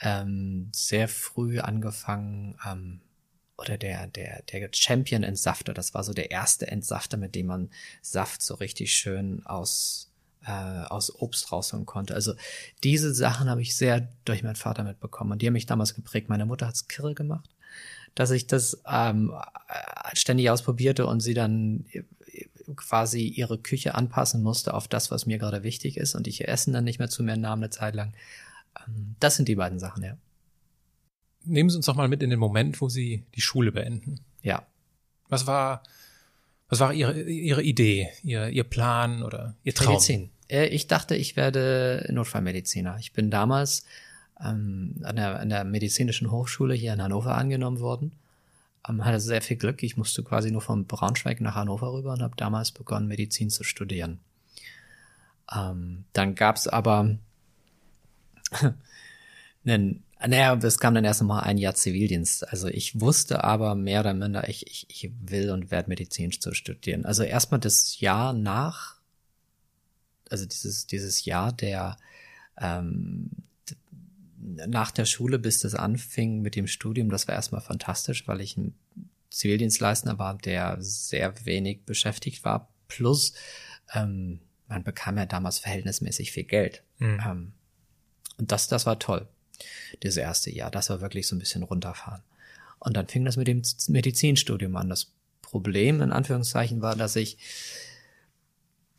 ähm, sehr früh angefangen, ähm, oder der, der, der Champion Entsafter, das war so der erste Entsafter, mit dem man Saft so richtig schön aus, äh, aus Obst rausholen konnte. Also diese Sachen habe ich sehr durch meinen Vater mitbekommen und die haben mich damals geprägt. Meine Mutter hat's kirre gemacht dass ich das ähm, ständig ausprobierte und sie dann quasi ihre Küche anpassen musste auf das, was mir gerade wichtig ist und ich ihr Essen dann nicht mehr zu mir nahm eine Zeit lang. Ähm, das sind die beiden Sachen, ja. Nehmen Sie uns doch mal mit in den Moment, wo Sie die Schule beenden. Ja. Was war, was war Ihre, Ihre Idee, Ihr, Ihr Plan oder Ihr Traum? Medizin. Äh, ich dachte, ich werde Notfallmediziner. Ich bin damals ähm, an, der, an der medizinischen Hochschule hier in Hannover angenommen worden. Ähm, hatte sehr viel Glück. Ich musste quasi nur von Braunschweig nach Hannover rüber und habe damals begonnen, Medizin zu studieren. Ähm, dann gab's aber einen, naja, es kam dann erst mal ein Jahr Zivildienst. Also ich wusste aber mehr oder minder, ich, ich, ich will und werde Medizin zu studieren. Also erstmal das Jahr nach, also dieses, dieses Jahr der ähm, nach der Schule, bis das anfing mit dem Studium, das war erstmal fantastisch, weil ich ein Zivildienstleister war, der sehr wenig beschäftigt war. Plus, ähm, man bekam ja damals verhältnismäßig viel Geld. Mhm. Ähm, und das, das war toll. Dieses erste Jahr. Das war wirklich so ein bisschen runterfahren. Und dann fing das mit dem Medizinstudium an. Das Problem in Anführungszeichen war, dass ich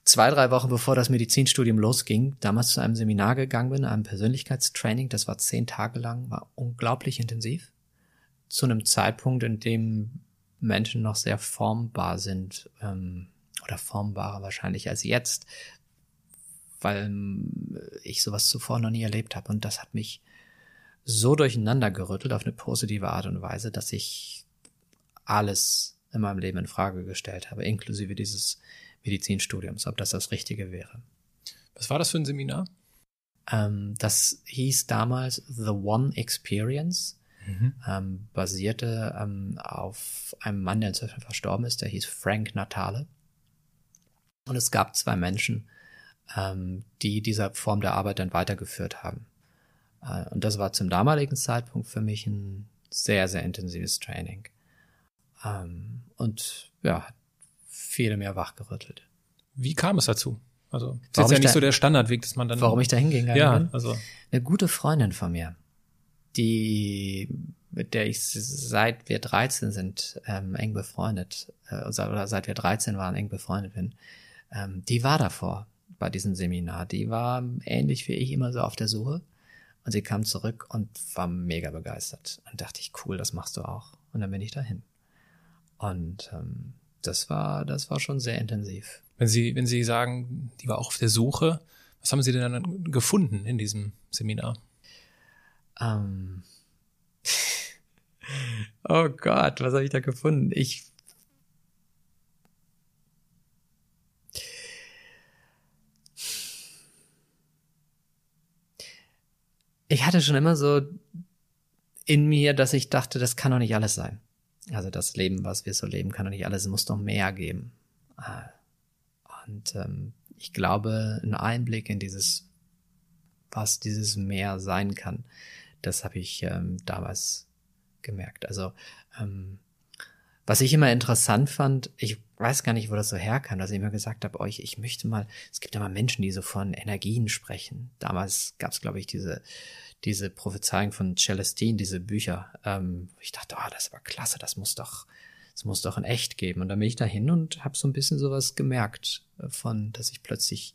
zwei, drei Wochen bevor das Medizinstudium losging, damals zu einem Seminar gegangen bin, einem Persönlichkeitstraining. Das war zehn Tage lang, war unglaublich intensiv. Zu einem Zeitpunkt, in dem Menschen noch sehr formbar sind ähm, oder formbarer wahrscheinlich als jetzt, weil ähm, ich sowas zuvor noch nie erlebt habe. Und das hat mich so durcheinander gerüttelt auf eine positive Art und Weise, dass ich alles in meinem Leben in Frage gestellt habe, inklusive dieses Medizinstudiums, ob das das Richtige wäre. Was war das für ein Seminar? Ähm, das hieß damals The One Experience, mhm. ähm, basierte ähm, auf einem Mann, der inzwischen verstorben ist, der hieß Frank Natale. Und es gab zwei Menschen, ähm, die diese Form der Arbeit dann weitergeführt haben. Äh, und das war zum damaligen Zeitpunkt für mich ein sehr, sehr intensives Training. Ähm, und ja, hat viele mehr wachgerüttelt. Wie kam es dazu? Also, das ist ja nicht da, so der Standardweg, dass man dann. Warum ich da hinging? Ja, bin? also. Eine gute Freundin von mir, die, mit der ich seit wir 13 sind, ähm, eng befreundet, äh, oder seit wir 13 waren, eng befreundet bin, ähm, die war davor bei diesem Seminar. Die war ähnlich wie ich immer so auf der Suche. Und sie kam zurück und war mega begeistert. Und dachte ich, cool, das machst du auch. Und dann bin ich dahin. Und ähm, das war, das war schon sehr intensiv. Wenn Sie, wenn Sie sagen, die war auch auf der Suche, was haben Sie denn dann gefunden in diesem Seminar? Ähm. oh Gott, was habe ich da gefunden? Ich ich hatte schon immer so in mir, dass ich dachte, das kann doch nicht alles sein. Also das Leben, was wir so leben, kann doch nicht alles, es muss doch mehr geben. Ah. Und ähm, ich glaube, ein Einblick in dieses, was dieses Meer sein kann, das habe ich ähm, damals gemerkt. Also ähm, was ich immer interessant fand, ich weiß gar nicht, wo das so herkam, dass ich immer gesagt habe, euch, ich möchte mal, es gibt ja mal Menschen, die so von Energien sprechen. Damals gab es, glaube ich, diese, diese Prophezeiung von Celestine, diese Bücher. Ähm, ich dachte, oh, das war klasse, das muss doch, das muss doch in echt geben. Und dann bin ich dahin und habe so ein bisschen sowas gemerkt äh, von, dass ich plötzlich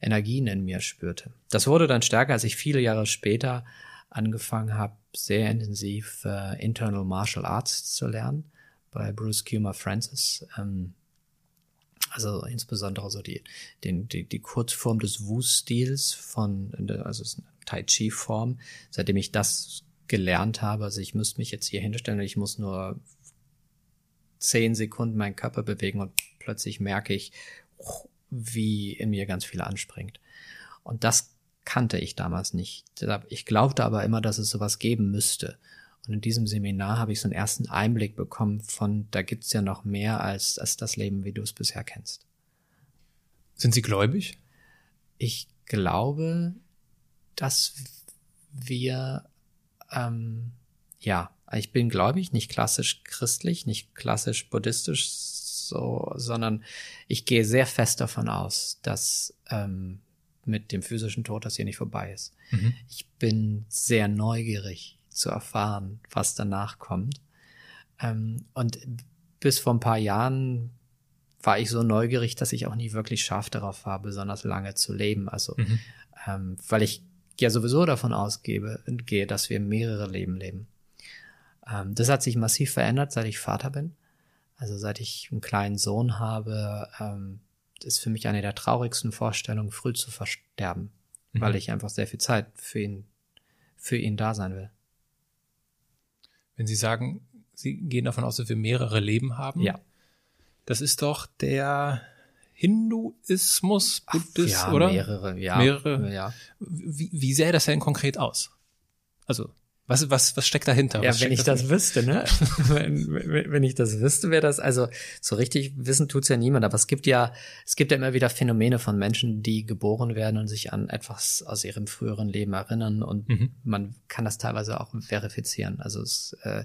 Energien in mir spürte. Das wurde dann stärker, als ich viele Jahre später angefangen habe, sehr intensiv äh, Internal Martial Arts zu lernen bei Bruce Kumar Francis. Ähm, also insbesondere so die, den, die, die Kurzform des Wu-Stils von, also es ist eine Tai Chi-Form. Seitdem ich das gelernt habe, also ich müsste mich jetzt hier hinstellen und ich muss nur zehn Sekunden meinen Körper bewegen und plötzlich merke ich, wie in mir ganz viel anspringt. Und das kannte ich damals nicht. Ich glaubte aber immer, dass es sowas geben müsste. Und in diesem Seminar habe ich so einen ersten Einblick bekommen von, da gibt's ja noch mehr als, als das Leben, wie du es bisher kennst. Sind Sie gläubig? Ich glaube, dass wir, ähm, ja, ich bin gläubig, nicht klassisch christlich, nicht klassisch buddhistisch, so, sondern ich gehe sehr fest davon aus, dass ähm, mit dem physischen Tod das hier nicht vorbei ist. Mhm. Ich bin sehr neugierig zu erfahren, was danach kommt. Ähm, und bis vor ein paar Jahren war ich so neugierig, dass ich auch nie wirklich scharf darauf war, besonders lange zu leben. Also, mhm. ähm, weil ich ja sowieso davon ausgehe, gehe, dass wir mehrere Leben leben. Ähm, das hat sich massiv verändert, seit ich Vater bin. Also seit ich einen kleinen Sohn habe, ähm, ist für mich eine der traurigsten Vorstellungen, früh zu versterben, mhm. weil ich einfach sehr viel Zeit für ihn, für ihn da sein will wenn Sie sagen, Sie gehen davon aus, dass wir mehrere Leben haben. Ja. Das ist doch der Hinduismus, Buddhismus, ja, oder? Mehrere, ja. Mehrere. Ja. Wie, wie sähe das denn konkret aus? Also was, was, was steckt dahinter? Ja, wenn ich das wüsste, ne? wenn, wenn ich das wüsste, wäre das, also so richtig wissen tut's ja niemand, aber es gibt ja, es gibt ja immer wieder Phänomene von Menschen, die geboren werden und sich an etwas aus ihrem früheren Leben erinnern und mhm. man kann das teilweise auch verifizieren. Also es, äh,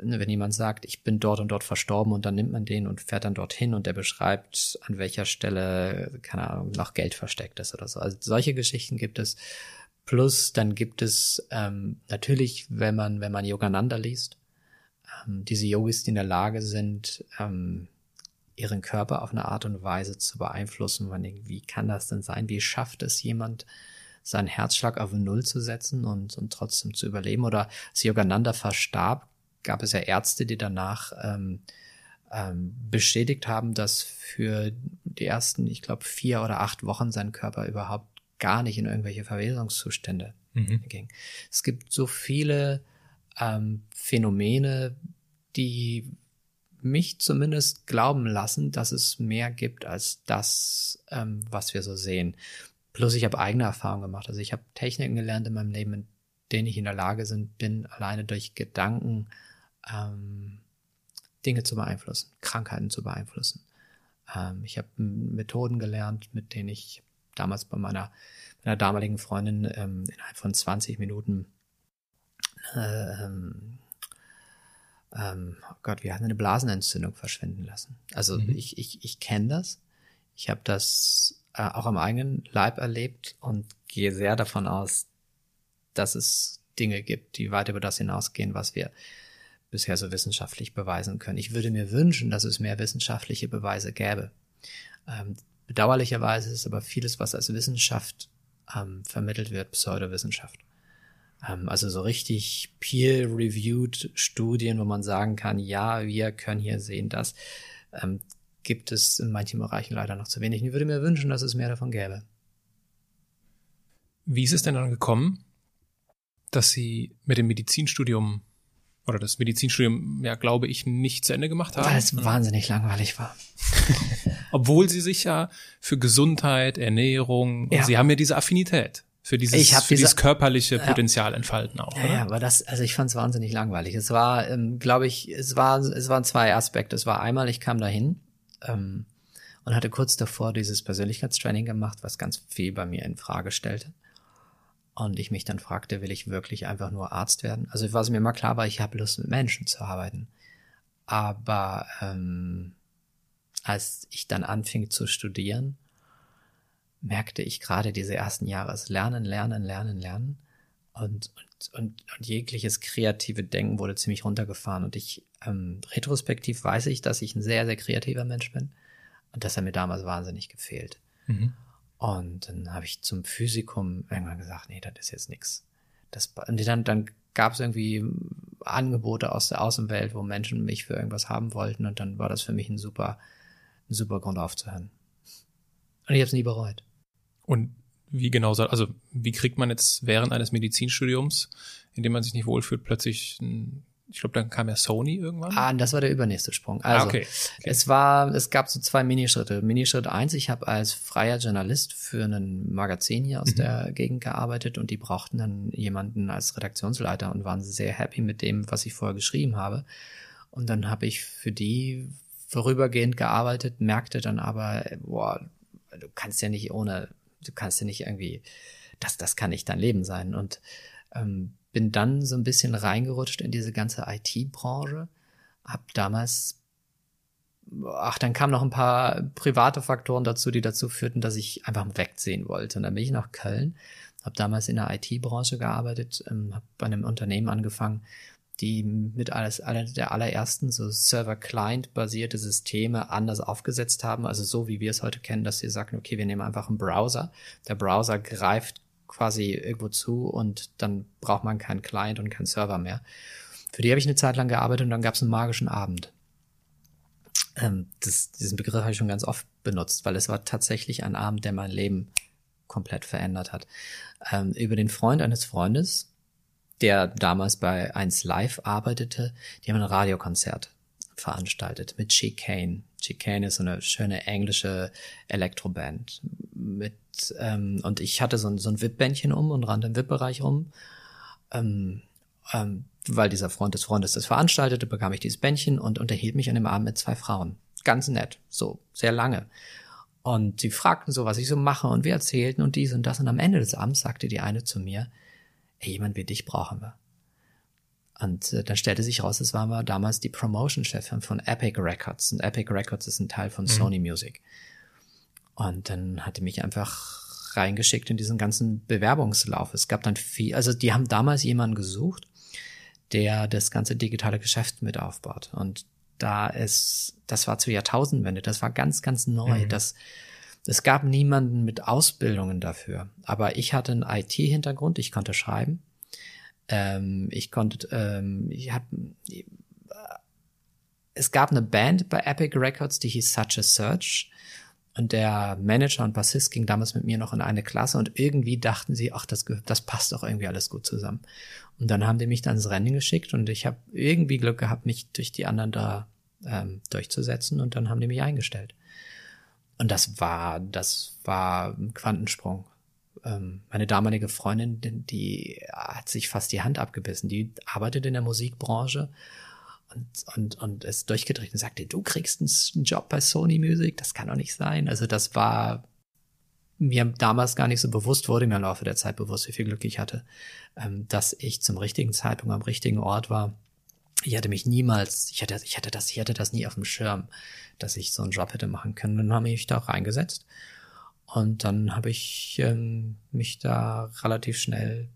ne, wenn jemand sagt, ich bin dort und dort verstorben und dann nimmt man den und fährt dann dorthin und der beschreibt, an welcher Stelle, keine Ahnung, noch Geld versteckt ist oder so. Also solche Geschichten gibt es Plus dann gibt es ähm, natürlich, wenn man, wenn man Yogananda liest, ähm, diese Yogis, die in der Lage sind, ähm, ihren Körper auf eine Art und Weise zu beeinflussen. Man denkt, wie kann das denn sein? Wie schafft es jemand, seinen Herzschlag auf Null zu setzen und, und trotzdem zu überleben? Oder als Yogananda verstarb, gab es ja Ärzte, die danach ähm, ähm, bestätigt haben, dass für die ersten, ich glaube, vier oder acht Wochen sein Körper überhaupt gar nicht in irgendwelche Verwesungszustände mhm. ging. Es gibt so viele ähm, Phänomene, die mich zumindest glauben lassen, dass es mehr gibt als das, ähm, was wir so sehen. Plus ich habe eigene Erfahrungen gemacht. Also ich habe Techniken gelernt in meinem Leben, in denen ich in der Lage sind, bin, alleine durch Gedanken ähm, Dinge zu beeinflussen, Krankheiten zu beeinflussen. Ähm, ich habe Methoden gelernt, mit denen ich damals bei meiner, meiner damaligen Freundin ähm, innerhalb von 20 Minuten äh, ähm, ähm, oh Gott, wir hatten eine Blasenentzündung verschwinden lassen. Also mhm. ich, ich, ich kenne das. Ich habe das äh, auch am eigenen Leib erlebt und gehe sehr davon aus, dass es Dinge gibt, die weit über das hinausgehen, was wir bisher so wissenschaftlich beweisen können. Ich würde mir wünschen, dass es mehr wissenschaftliche Beweise gäbe. Ähm, bedauerlicherweise ist aber vieles, was als Wissenschaft ähm, vermittelt wird, Pseudowissenschaft. Ähm, also so richtig peer-reviewed Studien, wo man sagen kann, ja, wir können hier sehen, dass ähm, gibt es in manchen Bereichen leider noch zu wenig. Ich würde mir wünschen, dass es mehr davon gäbe. Wie ist es denn dann gekommen, dass Sie mit dem Medizinstudium oder das Medizinstudium, ja, glaube ich, nicht zu Ende gemacht haben? Weil es wahnsinnig langweilig war. Obwohl Sie sich ja für Gesundheit, Ernährung, ja. Sie haben ja diese Affinität für dieses, ich für diese, dieses körperliche Potenzial ja, entfalten auch. Oder? Ja, aber das, also ich fand es wahnsinnig langweilig. Es war, ähm, glaube ich, es war, es waren zwei Aspekte. Es war einmal, ich kam dahin ähm, und hatte kurz davor dieses Persönlichkeitstraining gemacht, was ganz viel bei mir in Frage stellte. Und ich mich dann fragte, will ich wirklich einfach nur Arzt werden? Also was mir immer klar war, ich habe Lust mit Menschen zu arbeiten. Aber ähm, als ich dann anfing zu studieren, merkte ich gerade diese ersten Jahre, es Lernen, Lernen, Lernen, Lernen. Und, und, und, und jegliches kreative Denken wurde ziemlich runtergefahren. Und ich, ähm, retrospektiv weiß ich, dass ich ein sehr, sehr kreativer Mensch bin. Und das hat mir damals wahnsinnig gefehlt. Mhm. Und dann habe ich zum Physikum irgendwann gesagt, nee, das ist jetzt nix. Das, und dann, dann gab es irgendwie Angebote aus der Außenwelt, wo Menschen mich für irgendwas haben wollten. Und dann war das für mich ein super, ein super Grund aufzuhören. Und ich habe es nie bereut. Und wie genau also wie kriegt man jetzt während eines Medizinstudiums, in dem man sich nicht wohlfühlt, plötzlich ein ich glaube, dann kam ja Sony irgendwann. Ah, das war der übernächste Sprung. Ah, also, ah, okay. okay. es war, es gab so zwei Minischritte. Minischritt eins, ich habe als freier Journalist für ein Magazin hier aus mhm. der Gegend gearbeitet und die brauchten dann jemanden als Redaktionsleiter und waren sehr happy mit dem, was ich vorher geschrieben habe. Und dann habe ich für die vorübergehend gearbeitet, merkte dann aber, boah, du kannst ja nicht ohne du kannst ja nicht irgendwie, das, das kann nicht dein Leben sein. Und ähm, bin dann so ein bisschen reingerutscht in diese ganze IT-Branche, hab damals ach, dann kamen noch ein paar private Faktoren dazu, die dazu führten, dass ich einfach wegziehen wollte. Und dann bin ich nach Köln, habe damals in der IT-Branche gearbeitet, ähm, habe bei einem Unternehmen angefangen, die mit alles, alle der allerersten so Server-Client-basierte Systeme anders aufgesetzt haben. Also so wie wir es heute kennen, dass sie sagen, okay, wir nehmen einfach einen Browser. Der Browser greift quasi irgendwo zu und dann braucht man keinen Client und keinen Server mehr. Für die habe ich eine Zeit lang gearbeitet und dann gab es einen magischen Abend. Ähm, das, diesen Begriff habe ich schon ganz oft benutzt, weil es war tatsächlich ein Abend, der mein Leben komplett verändert hat. Ähm, über den Freund eines Freundes der damals bei 1 Live arbeitete, die haben ein Radiokonzert veranstaltet mit Chicane. Chicane ist so eine schöne englische Elektroband. Mit, ähm, und ich hatte so ein, so ein VIP-Bändchen um und rannte im VIP-Bereich rum. Ähm, ähm, weil dieser Freund des Freundes das veranstaltete, bekam ich dieses Bändchen und unterhielt mich an dem Abend mit zwei Frauen. Ganz nett, so, sehr lange. Und sie fragten so, was ich so mache und wir erzählten und dies und das. Und am Ende des Abends sagte die eine zu mir, ey, jemand wie dich brauchen wir. Und äh, dann stellte sich raus, es war mal damals die Promotion-Chefin von Epic Records. Und Epic Records ist ein Teil von mhm. Sony Music. Und dann hatte mich einfach reingeschickt in diesen ganzen Bewerbungslauf. Es gab dann viel, also die haben damals jemanden gesucht, der das ganze digitale Geschäft mit aufbaut. Und da ist, das war zur Jahrtausendwende, das war ganz, ganz neu. Mhm. Das, es gab niemanden mit Ausbildungen dafür. Aber ich hatte einen IT-Hintergrund, ich konnte schreiben. Ähm, ich konnte, ähm, ich hab, es gab eine Band bei Epic Records, die hieß Such a Search. Und der Manager und Bassist ging damals mit mir noch in eine Klasse und irgendwie dachten sie, ach, das, das passt doch irgendwie alles gut zusammen. Und dann haben die mich dann ins Rennen geschickt und ich habe irgendwie Glück gehabt, mich durch die anderen da ähm, durchzusetzen und dann haben die mich eingestellt. Und das war, das war ein Quantensprung. Ähm, meine damalige Freundin, die hat sich fast die Hand abgebissen. Die arbeitet in der Musikbranche und, und, und ist durchgedreht und sagte, du kriegst einen Job bei Sony Music, das kann doch nicht sein. Also das war mir damals gar nicht so bewusst, wurde mir im Laufe der Zeit bewusst, wie viel Glück ich hatte, ähm, dass ich zum richtigen Zeitpunkt am richtigen Ort war. Ich hatte mich niemals, ich hatte, ich hatte das, ich hatte das nie auf dem Schirm, dass ich so einen Job hätte machen können. Dann habe ich mich da auch reingesetzt. Und dann habe ich ähm, mich da relativ schnell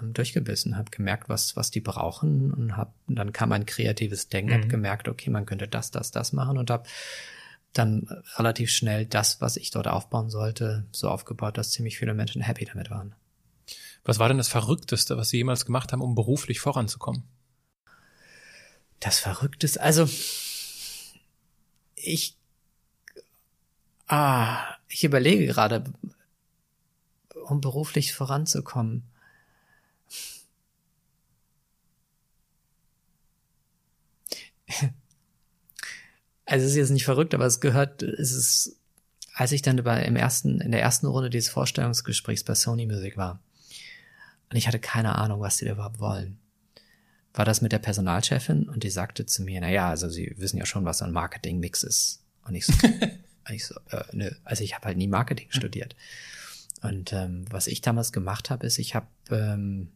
durchgebissen, habe gemerkt, was, was die brauchen und hab, dann kam ein kreatives Denken, mhm. habe gemerkt, okay, man könnte das, das, das machen und habe dann relativ schnell das, was ich dort aufbauen sollte, so aufgebaut, dass ziemlich viele Menschen happy damit waren. Was war denn das Verrückteste, was Sie jemals gemacht haben, um beruflich voranzukommen? Das Verrückteste, also ich, ah, ich überlege gerade, um beruflich voranzukommen. Also es ist jetzt nicht verrückt, aber es gehört, es ist, als ich dann bei, im ersten, in der ersten Runde dieses Vorstellungsgesprächs bei Sony Music war, und ich hatte keine Ahnung, was die da überhaupt wollen, war das mit der Personalchefin und die sagte zu mir, na ja, also sie wissen ja schon, was ein Marketing-Mix ist. Und ich so, ich so äh, nö, also ich habe halt nie Marketing studiert. Und ähm, was ich damals gemacht habe, ist, ich habe ähm,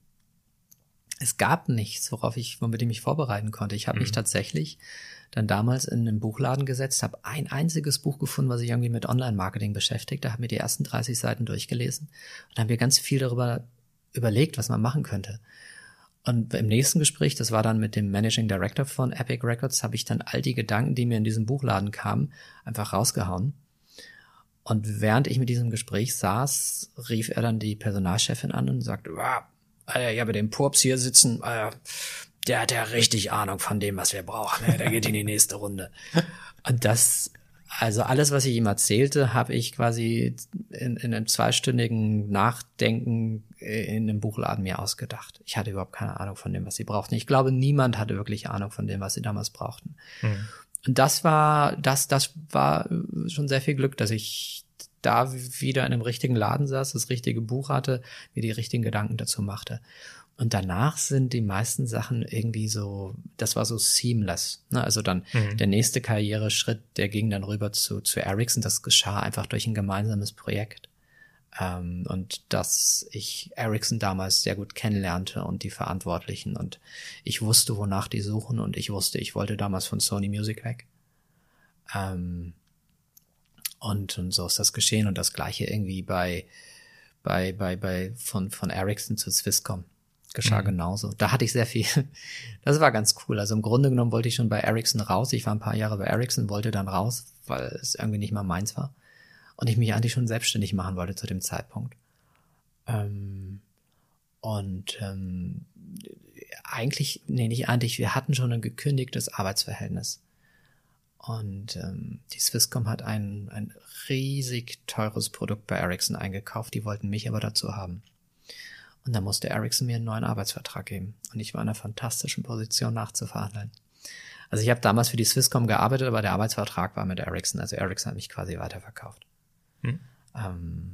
es gab nichts, worauf ich, womit ich mich vorbereiten konnte. Ich habe mhm. mich tatsächlich dann damals in einen Buchladen gesetzt, habe ein einziges Buch gefunden, was sich irgendwie mit Online-Marketing beschäftigt. Da habe mir die ersten 30 Seiten durchgelesen und haben mir ganz viel darüber überlegt, was man machen könnte. Und im nächsten Gespräch, das war dann mit dem Managing Director von Epic Records, habe ich dann all die Gedanken, die mir in diesem Buchladen kamen, einfach rausgehauen. Und während ich mit diesem Gespräch saß, rief er dann die Personalchefin an und sagte, Alter, ja, bei dem Purps hier sitzen, Alter, der hat ja richtig Ahnung von dem, was wir brauchen. Ne? Der geht in die nächste Runde. Und das, also alles, was ich ihm erzählte, habe ich quasi in, in einem zweistündigen Nachdenken in einem Buchladen mir ausgedacht. Ich hatte überhaupt keine Ahnung von dem, was sie brauchten. Ich glaube, niemand hatte wirklich Ahnung von dem, was sie damals brauchten. Mhm. Und das war, das, das war schon sehr viel Glück, dass ich da wieder in einem richtigen Laden saß, das richtige Buch hatte, mir die richtigen Gedanken dazu machte. Und danach sind die meisten Sachen irgendwie so, das war so seamless. Ne? Also dann mhm. der nächste Karriereschritt, der ging dann rüber zu, zu Ericsson. Das geschah einfach durch ein gemeinsames Projekt. Ähm, und dass ich Ericsson damals sehr gut kennenlernte und die Verantwortlichen und ich wusste, wonach die suchen und ich wusste, ich wollte damals von Sony Music weg. Ähm, und, und so ist das geschehen und das gleiche irgendwie bei, bei, bei, bei, von, von Ericsson zu Swisscom geschah mhm. genauso. Da hatte ich sehr viel. Das war ganz cool. Also im Grunde genommen wollte ich schon bei Ericsson raus. Ich war ein paar Jahre bei Ericsson, wollte dann raus, weil es irgendwie nicht mal meins war. Und ich mich eigentlich schon selbstständig machen wollte zu dem Zeitpunkt. Ähm, und ähm, eigentlich, nee, nicht eigentlich, wir hatten schon ein gekündigtes Arbeitsverhältnis. Und ähm, die Swisscom hat ein, ein riesig teures Produkt bei Ericsson eingekauft, die wollten mich aber dazu haben. Und dann musste Ericsson mir einen neuen Arbeitsvertrag geben. Und ich war in einer fantastischen Position nachzuverhandeln. Also ich habe damals für die Swisscom gearbeitet, aber der Arbeitsvertrag war mit Ericsson. Also Ericsson hat mich quasi weiterverkauft. Hm. Ähm,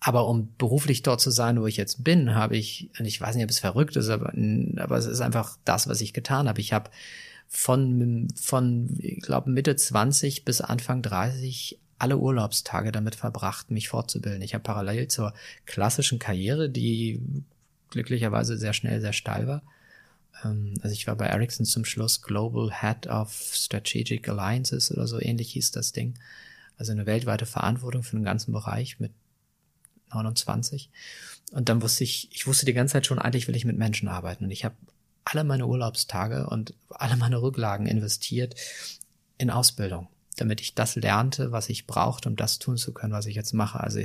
aber um beruflich dort zu sein, wo ich jetzt bin, habe ich, und ich weiß nicht, ob es verrückt ist, aber, aber es ist einfach das, was ich getan habe. Ich habe von, von ich glaube, Mitte 20 bis Anfang 30 alle Urlaubstage damit verbracht, mich fortzubilden. Ich habe parallel zur klassischen Karriere, die glücklicherweise sehr schnell sehr steil war. Ähm, also ich war bei Ericsson zum Schluss Global Head of Strategic Alliances oder so ähnlich hieß das Ding. also eine weltweite Verantwortung für den ganzen Bereich mit 29. Und dann wusste ich, ich wusste die ganze Zeit schon, eigentlich will ich mit Menschen arbeiten. Und ich habe alle meine Urlaubstage und alle meine Rücklagen investiert in Ausbildung, damit ich das lernte, was ich brauchte, um das tun zu können, was ich jetzt mache. Also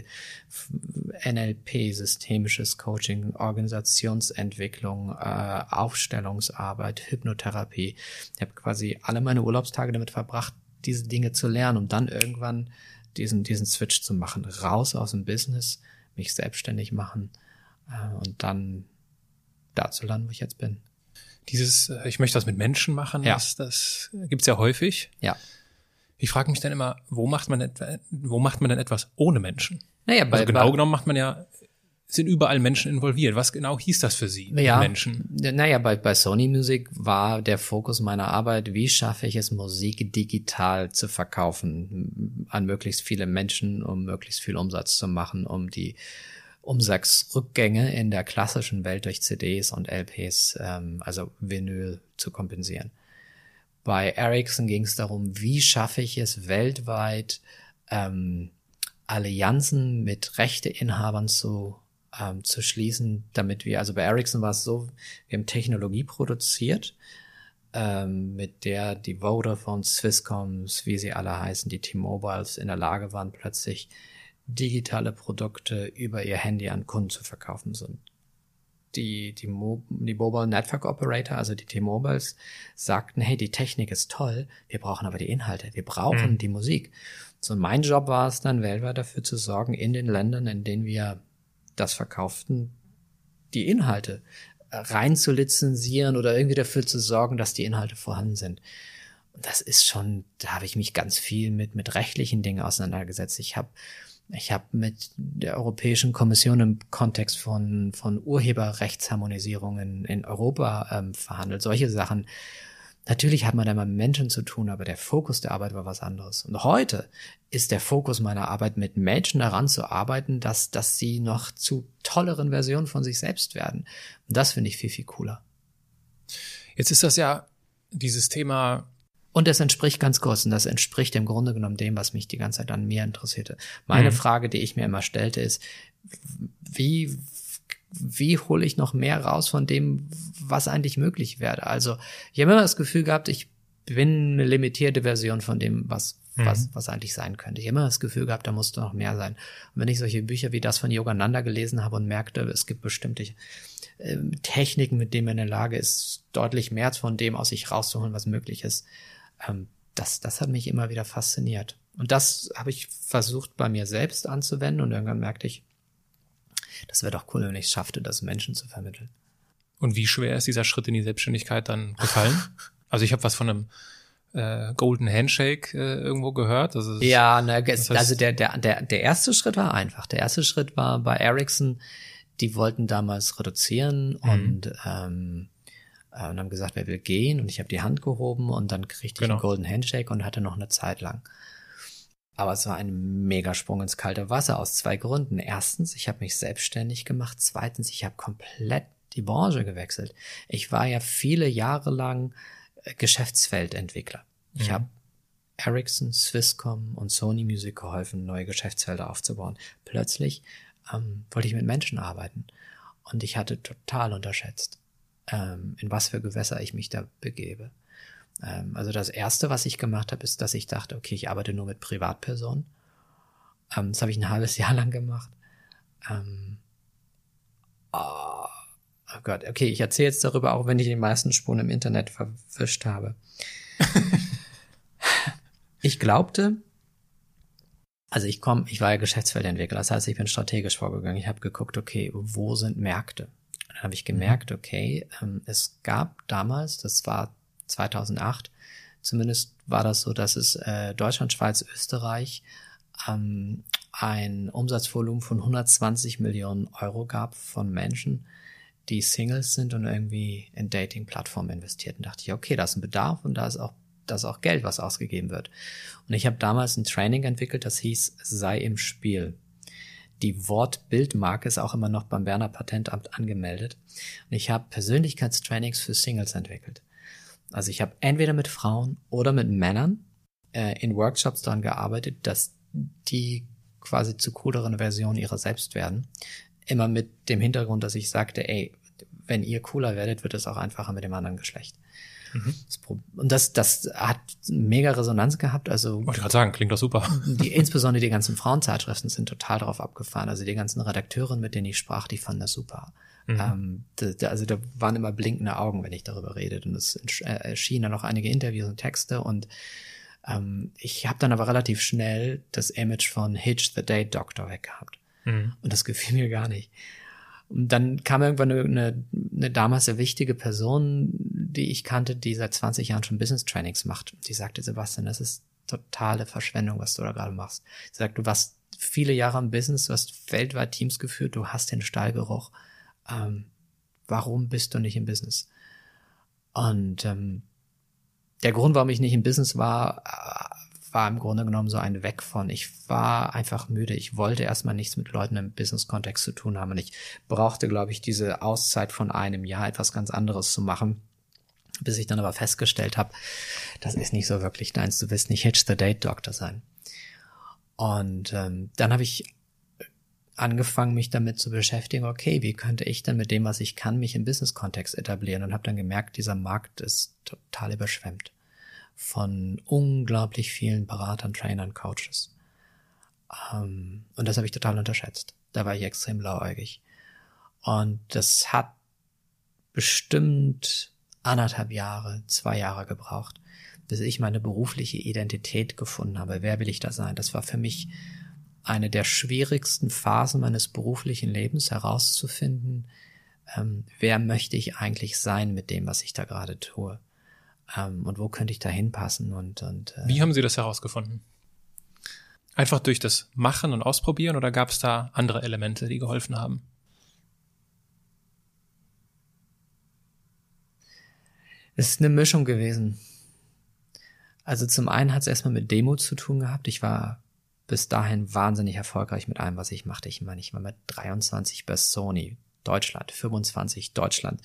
NLP, systemisches Coaching, Organisationsentwicklung, äh, Aufstellungsarbeit, Hypnotherapie. Ich habe quasi alle meine Urlaubstage damit verbracht, diese Dinge zu lernen, um dann irgendwann diesen, diesen Switch zu machen. Raus aus dem Business, mich selbstständig machen äh, und dann da zu landen, wo ich jetzt bin. Dieses, äh, ich möchte was mit Menschen machen, Ja. das, das gibt's ja häufig. Ja. Ich frage mich dann immer, wo macht man wo macht man denn etwas ohne Menschen? Naja, bei, Also genau bei, genommen macht man ja, sind überall Menschen involviert. Was genau hieß das für Sie? Ja, Menschen. naja, bei, bei Sony Music war der Fokus meiner Arbeit, wie schaffe ich es, Musik digital zu verkaufen an möglichst viele Menschen, um möglichst viel Umsatz zu machen, um die Umsatzrückgänge in der klassischen Welt durch CDs und LPs, ähm, also Vinyl, zu kompensieren. Bei Ericsson ging es darum, wie schaffe ich es weltweit, ähm, Allianzen mit Rechteinhabern zu, ähm, zu schließen, damit wir, also bei Ericsson war es so, wir haben Technologie produziert, ähm, mit der die Vodafones, Swisscoms, wie sie alle heißen, die T-Mobiles in der Lage waren, plötzlich digitale Produkte über ihr Handy an Kunden zu verkaufen sind. Die, die, Mo die Mobile Network Operator, also die T-Mobiles, sagten, hey, die Technik ist toll, wir brauchen aber die Inhalte, wir brauchen Mhm. die Musik. So, und mein Job war es dann, weltweit dafür zu sorgen, in den Ländern, in denen wir das verkauften, die Inhalte äh, rein zu lizenzieren oder irgendwie dafür zu sorgen, dass die Inhalte vorhanden sind. Und das ist schon, da habe ich mich ganz viel mit, mit rechtlichen Dingen auseinandergesetzt. Ich habe ich hab mit der Europäischen Kommission im Kontext von, von Urheberrechtsharmonisierungen in Europa ähm, verhandelt. Solche Sachen. Natürlich hat man da mit Menschen zu tun, aber der Fokus der Arbeit war was anderes. Und heute ist der Fokus meiner Arbeit, mit Menschen daran zu arbeiten, dass, dass sie noch zu tolleren Versionen von sich selbst werden. Und das finde ich viel, viel cooler. Jetzt ist das ja dieses Thema, Und das entspricht ganz kurz, und das entspricht im Grunde genommen dem, was mich die ganze Zeit an mir interessierte. Meine Mhm. Frage, die ich mir immer stellte, ist, wie, wie hole ich noch mehr raus von dem, was eigentlich möglich wäre? Also, ich habe immer das Gefühl gehabt, ich bin eine limitierte Version von dem, was, Mhm. was, was eigentlich sein könnte. Ich habe immer das Gefühl gehabt, da musste noch mehr sein. Und wenn ich solche Bücher wie das von Yogananda gelesen habe und merkte, es gibt bestimmte ähm, Techniken, mit denen man in der Lage ist, deutlich mehr von dem aus sich rauszuholen, was möglich ist, ähm, das, das hat mich immer wieder fasziniert. Und das habe ich versucht bei mir selbst anzuwenden und irgendwann merkte ich, das wäre doch cool, wenn ich es schaffte, das Menschen zu vermitteln. und wie schwer ist dieser Schritt in die Selbstständigkeit dann gefallen? also ich habe was von einem äh, Golden Handshake äh, irgendwo gehört. Das ist, Ja, ne, Das heißt- also der, der, der, der erste Schritt war einfach. Der erste Schritt war bei Ericsson, die wollten damals reduzieren Mhm. und, ähm, äh, und haben gesagt, wer will gehen? Und ich habe die Hand gehoben und dann kriegte ich Genau. einen Golden Handshake und hatte noch eine Zeit lang. Aber es war ein Megasprung ins kalte Wasser aus zwei Gründen. Erstens, ich habe mich selbstständig gemacht. Zweitens, ich habe komplett die Branche gewechselt. Ich war ja viele Jahre lang äh, Geschäftsfeldentwickler. Ich Mhm. habe Ericsson, Swisscom und Sony Music geholfen, neue Geschäftsfelder aufzubauen. Plötzlich ähm, wollte ich mit Menschen arbeiten und ich hatte total unterschätzt, ähm, in was für Gewässer ich mich da begebe. Ähm, also das Erste, was ich gemacht habe, ist, dass ich dachte, okay, ich arbeite nur mit Privatpersonen. Ähm, das habe ich ein halbes Jahr lang gemacht. Ähm, oh, oh Gott, okay, ich erzähle jetzt darüber, auch wenn ich die meisten Spuren im Internet verwischt habe. ich glaubte, also ich komme, ich war ja Geschäftsfeldentwickler, das heißt, ich bin strategisch vorgegangen. Ich habe geguckt, okay, wo sind Märkte? Und dann habe ich gemerkt, okay, ähm, es gab damals, das war 2008, zumindest war das so, dass es äh, Deutschland, Schweiz, Österreich ähm, ein Umsatzvolumen von 120 Millionen Euro gab von Menschen, die Singles sind und irgendwie in Dating-Plattformen investierten. dachte ich, okay, da ist ein Bedarf und da ist auch da ist auch Geld, was ausgegeben wird. Und ich habe damals ein Training entwickelt, das hieß Sei im Spiel. Die Wortbildmarke ist auch immer noch beim Berner Patentamt angemeldet. Und ich habe Persönlichkeitstrainings für Singles entwickelt. Also ich habe entweder mit Frauen oder mit Männern äh, in Workshops daran gearbeitet, dass die quasi zu cooleren Versionen ihrer selbst werden. Immer mit dem Hintergrund, dass ich sagte, ey, wenn ihr cooler werdet, wird es auch einfacher mit dem anderen Geschlecht. Mhm. Und das, das hat mega Resonanz gehabt. Also wollte gerade sagen, klingt doch super. Die, insbesondere die ganzen Frauenzeitschriften sind total drauf abgefahren. Also die ganzen Redakteurinnen, mit denen ich sprach, die fanden das super. Mhm. Ähm, da, da, also da waren immer blinkende Augen, wenn ich darüber redete. Und es äh, erschienen dann noch einige Interviews und Texte und ähm, ich habe dann aber relativ schnell das Image von Hitch the Date Doctor weggehabt. Mhm. Und das gefiel mir gar nicht. Und dann kam irgendwann eine, eine, damals sehr wichtige Person, die ich kannte, die seit 20 Jahren schon Business Trainings macht. Die sagte, Sebastian, das ist totale Verschwendung, was du da gerade machst. Sie sagt, du warst viele Jahre im Business, du hast weltweit Teams geführt, du hast den Stallgeruch. Ähm, warum bist du nicht im Business? Und ähm, der Grund, warum ich nicht im Business war, war im Grunde genommen so ein Weg von, ich war einfach müde. Ich wollte erstmal nichts mit Leuten im Business-Kontext zu tun haben. Und ich brauchte, glaube ich, diese Auszeit von einem Jahr, etwas ganz anderes zu machen. Bis ich dann aber festgestellt habe, das ist nicht so wirklich deins. Du willst nicht Hitch the Date Doctor sein. Und ähm, dann habe ich angefangen, mich damit zu beschäftigen, okay, wie könnte ich denn mit dem, was ich kann, mich im Business-Kontext etablieren und habe dann gemerkt, dieser Markt ist total überschwemmt von unglaublich vielen Beratern, Trainern, Coaches. Ähm, und das habe ich total unterschätzt. Da war ich extrem blauäugig. Und das hat bestimmt anderthalb Jahre, zwei Jahre gebraucht, bis ich meine berufliche Identität gefunden habe. Wer will ich da sein? Das war für mich eine der schwierigsten Phasen meines beruflichen Lebens herauszufinden, ähm, wer möchte ich eigentlich sein mit dem, was ich da gerade tue ähm, und wo könnte ich da hinpassen und und äh, wie haben Sie das herausgefunden? Einfach durch das Machen und Ausprobieren oder gab es da andere Elemente, die geholfen haben? Es ist eine Mischung gewesen. Also zum einen hat es erstmal mit Demo zu tun gehabt. Ich war bis dahin wahnsinnig erfolgreich mit allem, was ich machte. Ich meine, ich war mit 23 bei Sony Deutschland, 25 Deutschland,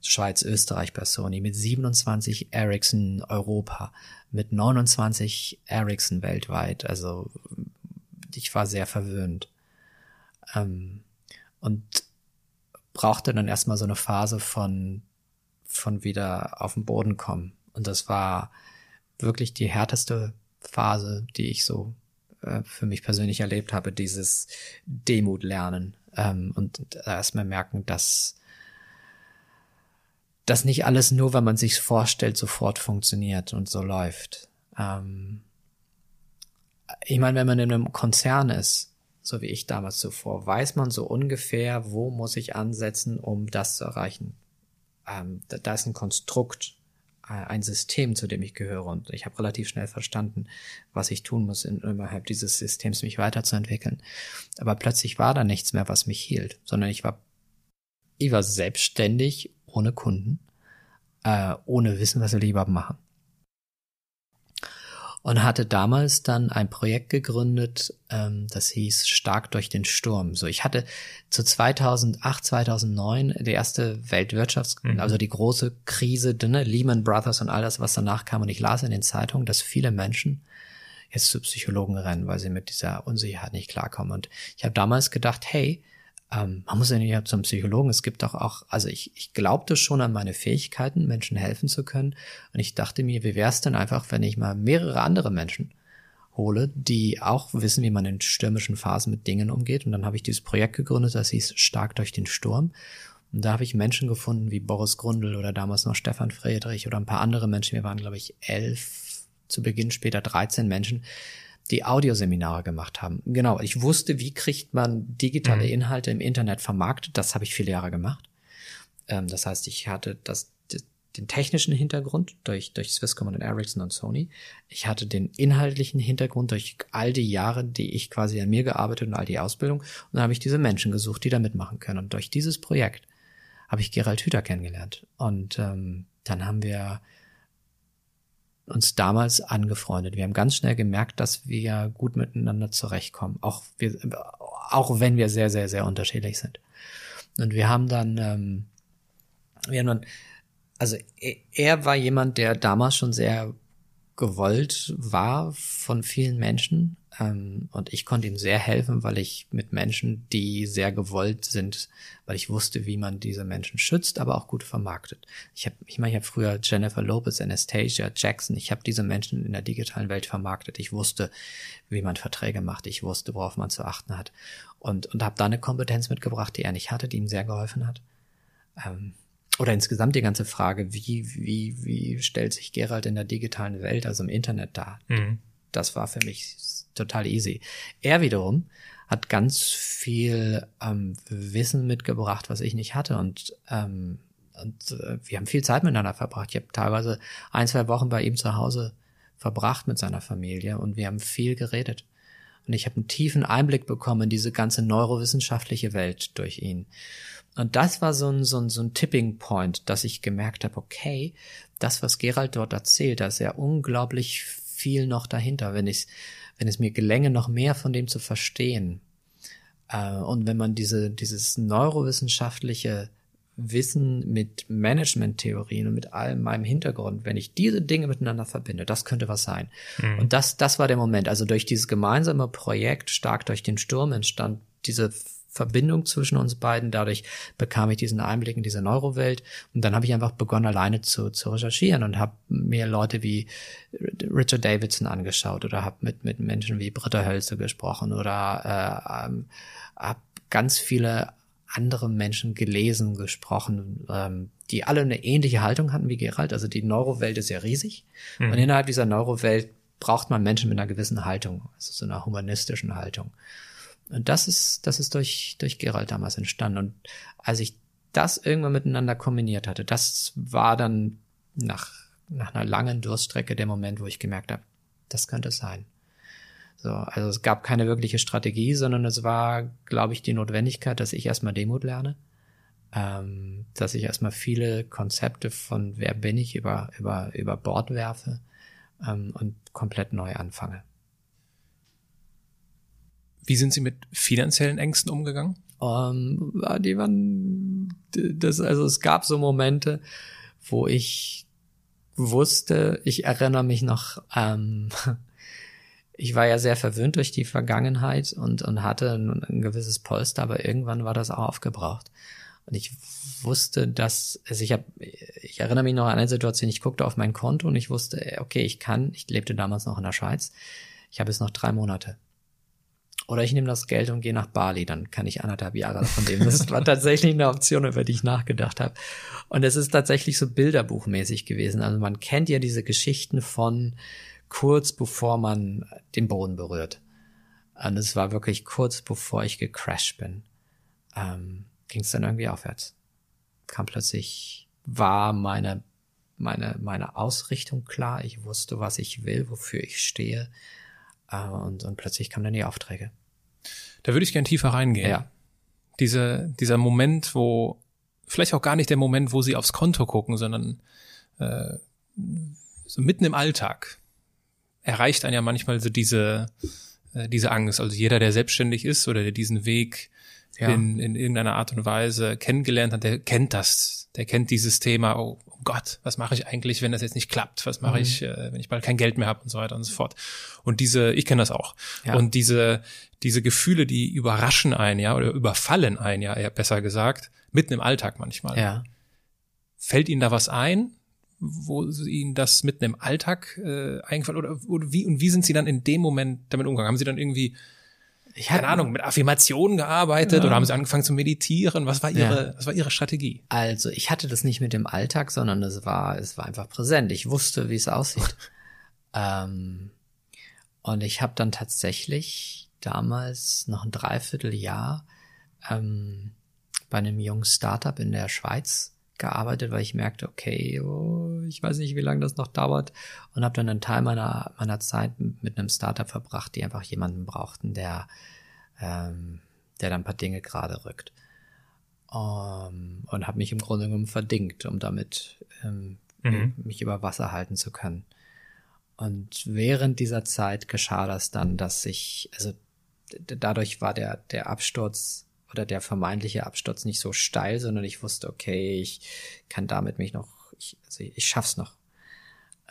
Schweiz, Österreich bei Sony, mit 27 Ericsson Europa, mit 29 Ericsson weltweit. Also ich war sehr verwöhnt. Ähm, und brauchte dann erstmal so eine Phase von, von wieder auf den Boden kommen. Und das war wirklich die härteste Phase, die ich so äh, für mich persönlich erlebt habe, dieses Demut lernen ähm, und erstmal merken, dass das nicht alles nur, wenn man sich vorstellt, sofort funktioniert und so läuft. Ähm, ich meine, wenn man in einem Konzern ist, so wie ich damals zuvor, weiß man so ungefähr, wo muss ich ansetzen, um das zu erreichen. Ähm, da, da ist ein Konstrukt, ein System, zu dem ich gehöre. Und ich habe relativ schnell verstanden, was ich tun muss, in, innerhalb dieses Systems mich weiterzuentwickeln. Aber plötzlich war da nichts mehr, was mich hielt, sondern ich war, ich war selbstständig, ohne Kunden, äh, ohne Wissen, was will überhaupt machen und hatte damals dann ein Projekt gegründet, ähm, das hieß Stark durch den Sturm. So, ich hatte zu 2008, 2009 die erste Weltwirtschafts-, mhm. also die große Krise, ne, Lehman Brothers und all das, was danach kam. Und ich las in den Zeitungen, dass viele Menschen jetzt zu Psychologen rennen, weil sie mit dieser Unsicherheit nicht klarkommen. Und ich habe damals gedacht, hey, ähm, man muss ja nicht zum Psychologen. Es gibt doch auch, also ich, ich glaubte schon an meine Fähigkeiten, Menschen helfen zu können. Und ich dachte mir, wie wäre es denn einfach, wenn ich mal mehrere andere Menschen hole, die auch wissen, wie man in stürmischen Phasen mit Dingen umgeht. Und dann habe ich dieses Projekt gegründet, das hieß Stark durch den Sturm. Und da habe ich Menschen gefunden wie Boris Grundl oder damals noch Stefan Friedrich oder ein paar andere Menschen. Wir waren, glaube ich, elf, zu Beginn später 13 Menschen, die Audioseminare gemacht haben. Genau, ich wusste, wie kriegt man digitale mhm. Inhalte im Internet vermarktet. Das habe ich viele Jahre gemacht. Ähm, das heißt, ich hatte das, den technischen Hintergrund durch, durch Swisscom und Ericsson und Sony. Ich hatte den inhaltlichen Hintergrund durch all die Jahre, die ich quasi an mir gearbeitet und all die Ausbildung. Und dann habe ich diese Menschen gesucht, die da mitmachen können. Und durch dieses Projekt habe ich Gerald Hüther kennengelernt. Und ähm, dann haben wir uns damals angefreundet. Wir haben ganz schnell gemerkt, dass wir gut miteinander zurechtkommen, auch, wir, auch wenn wir sehr, sehr, sehr unterschiedlich sind. Und wir haben dann, ähm, wir haben dann, also er, er war jemand, der damals schon sehr gewollt war von vielen Menschen. Ähm, und ich konnte ihm sehr helfen, weil ich mit Menschen, die sehr gewollt sind, weil ich wusste, wie man diese Menschen schützt, aber auch gut vermarktet. Ich habe, ich meine, ich habe früher Jennifer Lopez, Anastasia, Jackson, ich habe diese Menschen in der digitalen Welt vermarktet. Ich wusste, wie man Verträge macht. Ich wusste, worauf man zu achten hat. Und, und habe da eine Kompetenz mitgebracht, die er nicht hatte, die ihm sehr geholfen hat. Ähm, oder insgesamt die ganze Frage, wie, wie, wie stellt sich Gerald in der digitalen Welt, also im Internet dar? Mhm. Das war für mich total easy. Er wiederum hat ganz viel ähm, Wissen mitgebracht, was ich nicht hatte und ähm, und äh, wir haben viel Zeit miteinander verbracht. Ich habe teilweise ein, zwei Wochen bei ihm zu Hause verbracht mit seiner Familie und wir haben viel geredet. Und ich habe einen tiefen Einblick bekommen in diese ganze neurowissenschaftliche Welt durch ihn. Und das war so ein, so ein, so ein Tipping Point, dass ich gemerkt habe, okay, das, was Gerald dort erzählt, da ist ja unglaublich viel noch dahinter, wenn ich, wenn es mir gelänge, noch mehr von dem zu verstehen. Äh, und wenn man diese, dieses neurowissenschaftliche Wissen mit Management-Theorien und mit allem meinem Hintergrund, wenn ich diese Dinge miteinander verbinde, das könnte was sein. Mhm. Und das, das war der Moment. Also durch dieses gemeinsame Projekt, stark durch den Sturm, entstand diese Verbindung zwischen uns beiden. Dadurch bekam ich diesen Einblick in diese Neurowelt. Und dann habe ich einfach begonnen, alleine zu, zu recherchieren und habe mir Leute wie Richard Davidson angeschaut oder habe mit, mit Menschen wie Britta Hölze gesprochen oder äh, ähm, habe ganz viele andere Menschen gelesen, gesprochen, ähm, die alle eine ähnliche Haltung hatten wie Gerald. Also die Neurowelt ist ja riesig. Mhm. Und innerhalb dieser Neurowelt braucht man Menschen mit einer gewissen Haltung, also so einer humanistischen Haltung. Und das ist, das ist durch, durch Gerald damals entstanden. Und als ich das irgendwann miteinander kombiniert hatte, das war dann nach, nach einer langen Durststrecke der Moment, wo ich gemerkt habe, das könnte es sein. So, also es gab keine wirkliche Strategie, sondern es war, glaube ich, die Notwendigkeit, dass ich erstmal Demut lerne, ähm, dass ich erstmal viele Konzepte von wer bin ich über, über, über Bord werfe ähm, und komplett neu anfange. Wie sind Sie mit finanziellen Ängsten umgegangen? Um, ähm, die waren, das, also es gab so Momente, wo ich wusste, ich erinnere mich noch, ähm, ich war ja sehr verwöhnt durch die Vergangenheit und, und hatte ein, ein gewisses Polster, aber irgendwann war das auch aufgebraucht. Und ich wusste, dass, also ich habe, ich erinnere mich noch an eine Situation, ich guckte auf mein Konto und ich wusste, okay, ich kann, ich lebte damals noch in der Schweiz, ich habe jetzt noch drei Monate. Oder ich nehme das Geld und gehe nach Bali, dann kann ich anderthalb Jahre davon leben. Das war tatsächlich eine Option, über die ich nachgedacht habe. Und es ist tatsächlich so bilderbuchmäßig gewesen. Also man kennt ja diese Geschichten von kurz bevor man den Boden berührt. Und es war wirklich kurz bevor ich gecrashed bin, ähm, ging es dann irgendwie aufwärts. Kam plötzlich, war meine, meine, meine Ausrichtung klar. Ich wusste, was ich will, wofür ich stehe und, und plötzlich kamen dann die Aufträge. Da würde ich gern tiefer reingehen. Ja. Diese, dieser Moment, wo, vielleicht auch gar nicht der Moment, wo sie aufs Konto gucken, sondern äh, so mitten im Alltag erreicht einen ja manchmal so diese, äh, diese Angst. Also jeder, der selbstständig ist oder der diesen Weg ja. in, in irgendeiner Art und Weise kennengelernt hat, der kennt das. Der kennt dieses Thema, oh, oh Gott, was mache ich eigentlich, wenn das jetzt nicht klappt? Was mache mhm. ich, äh, wenn ich bald kein Geld mehr habe und so weiter und so fort. Und diese, ich kenne das auch. Ja. Und diese, diese Gefühle, die überraschen einen, ja, oder überfallen einen, ja, eher besser gesagt, mitten im Alltag manchmal. Ja. Fällt Ihnen da was ein, wo Ihnen das mitten im Alltag äh, eingefallen oder, oder wie und wie sind Sie dann in dem Moment damit umgegangen? Haben Sie dann irgendwie ich keine Ahnung, mit Affirmationen gearbeitet ja. oder haben sie angefangen zu meditieren? Was war ihre, ja. was war ihre Strategie? Also, ich hatte das nicht mit dem Alltag, sondern es war, es war einfach präsent. Ich wusste, wie es aussieht. ähm, und ich habe dann tatsächlich damals noch ein Dreivierteljahr ähm, bei einem jungen Startup in der Schweiz gearbeitet, weil ich merkte, okay, oh, ich weiß nicht, wie lange das noch dauert und habe dann einen Teil meiner meiner Zeit mit einem Startup verbracht, die einfach jemanden brauchten, der ähm, der dann ein paar Dinge gerade rückt um, und habe mich im Grunde genommen verdingt, um damit ähm, mhm. mich über Wasser halten zu können. Und während dieser Zeit geschah das dann, dass ich, also dadurch war der der Absturz oder der vermeintliche Absturz nicht so steil, sondern ich wusste, okay, ich kann damit mich noch, ich, also ich schaff's noch.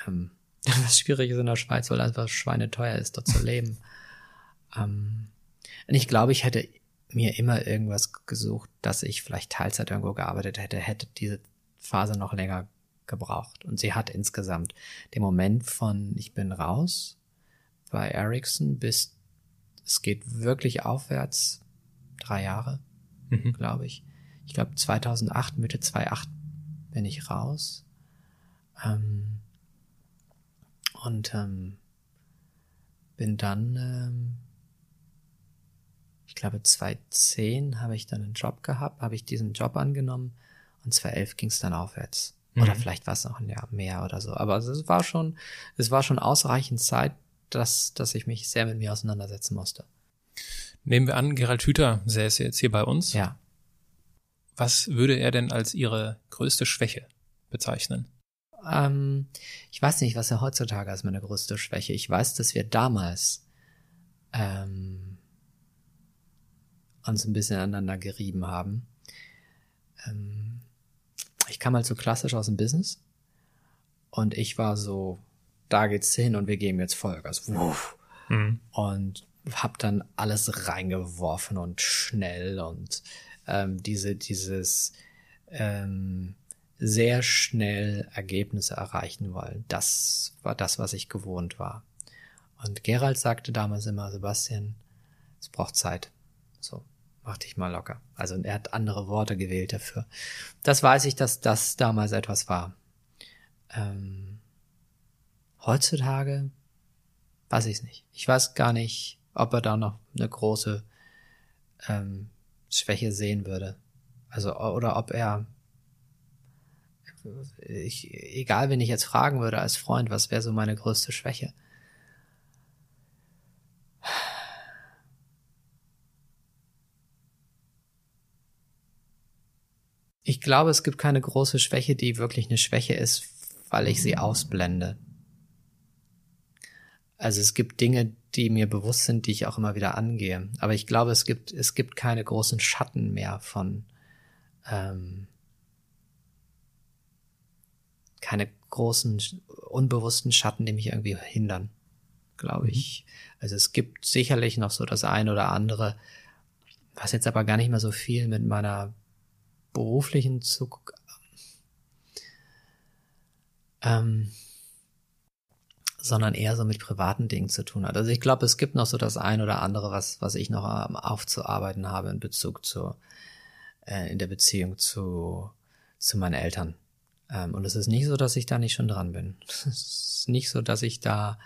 Ähm, was schwierig ist in der Schweiz, weil einfach schweineteuer ist, dort zu leben. Ähm, und ich glaube, ich hätte mir immer irgendwas gesucht, dass ich vielleicht Teilzeit irgendwo gearbeitet hätte, hätte diese Phase noch länger gebraucht. Und sie hat insgesamt den Moment von ich bin raus bei Ericsson bis es geht wirklich aufwärts drei Jahre, mhm. glaube ich. Ich glaube 2008, Mitte 2008 bin ich raus. Ähm, und ähm, bin dann, ähm, ich glaube 2010 habe ich dann einen Job gehabt, habe ich diesen Job angenommen und 2011 ging es dann aufwärts. Mhm. Oder vielleicht war es noch ein Jahr mehr oder so. Aber es war schon, es war schon ausreichend Zeit, dass, dass ich mich sehr mit mir auseinandersetzen musste. Nehmen wir an, Gerald Hüther säße jetzt hier bei uns. Ja. Was würde er denn als Ihre größte Schwäche bezeichnen? Ähm, ich weiß nicht, was er heutzutage als meine größte Schwäche. Ich weiß, dass wir damals ähm, uns ein bisschen aneinander gerieben haben. Ähm, ich kam halt so klassisch aus dem Business und ich war so, da geht's hin und wir geben jetzt Vollgas. Wuff. Mhm. Und hab dann alles reingeworfen und schnell und ähm, diese, dieses ähm, sehr schnell Ergebnisse erreichen wollen. Das war das, was ich gewohnt war. Und Gerald sagte damals immer, Sebastian, es braucht Zeit. So, mach dich mal locker. Also er hat andere Worte gewählt dafür. Das weiß ich, dass das damals etwas war. Ähm, heutzutage weiß ich es nicht. Ich weiß gar nicht, ob er da noch eine große ähm, Schwäche sehen würde. Also, oder ob er, ich, egal, wenn ich jetzt fragen würde als Freund, was wäre so meine größte Schwäche? Ich glaube, es gibt keine große Schwäche, die wirklich eine Schwäche ist, weil ich sie ausblende. Also es gibt Dinge, die mir bewusst sind, die ich auch immer wieder angehe. Aber ich glaube, es gibt, es gibt keine großen Schatten mehr von, ähm, keine großen, unbewussten Schatten, die mich irgendwie hindern, glaube mhm. ich. Also es gibt sicherlich noch so das eine oder andere, was jetzt aber gar nicht mehr so viel mit meiner beruflichen Zug, ähm, sondern eher so mit privaten Dingen zu tun hat. Also ich glaube, es gibt noch so das ein oder andere, was, was ich noch ähm, aufzuarbeiten habe in Bezug zu, äh, in der Beziehung zu, zu meinen Eltern. Ähm, und es ist nicht so, dass ich da nicht schon dran bin. Es ist nicht so, dass ich da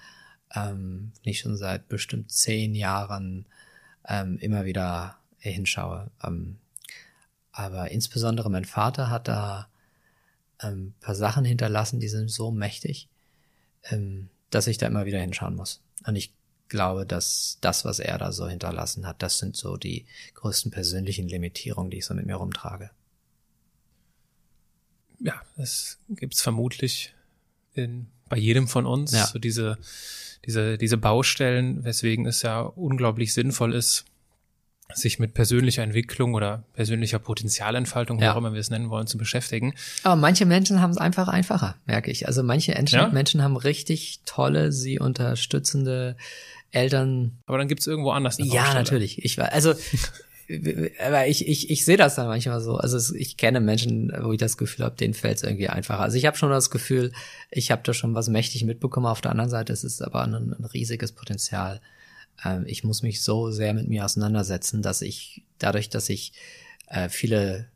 ähm, nicht schon seit bestimmt zehn Jahren ähm, immer wieder hinschaue. Ähm, aber insbesondere mein Vater hat da ähm, paar Sachen hinterlassen, die sind so mächtig. Ähm, dass ich da immer wieder hinschauen muss. Und ich glaube, dass das, was er da so hinterlassen hat, das sind so die größten persönlichen Limitierungen, die ich so mit mir rumtrage. Ja, es gibt's vermutlich in, bei jedem von uns, ja. so diese, diese, diese Baustellen, weswegen es ja unglaublich sinnvoll ist, sich mit persönlicher Entwicklung oder persönlicher Potenzialentfaltung, ja. wie auch immer wir es nennen wollen, zu beschäftigen. Aber manche Menschen haben es einfach einfacher, merke ich. Also manche Menschen, ja? Menschen haben richtig tolle, sie unterstützende Eltern. Aber dann gibt's irgendwo anders eine Ja, Baustelle. natürlich. Ich war, also aber ich, ich, ich sehe das dann manchmal so. Also ich kenne Menschen, wo ich das Gefühl habe, denen fällt es irgendwie einfacher. Also ich habe schon das Gefühl, ich habe da schon was mächtig mitbekommen. Auf der anderen Seite ist es aber ein, ein riesiges Potenzial äh, ich muss mich so sehr mit mir auseinandersetzen, dass ich dadurch, dass ich äh, viele,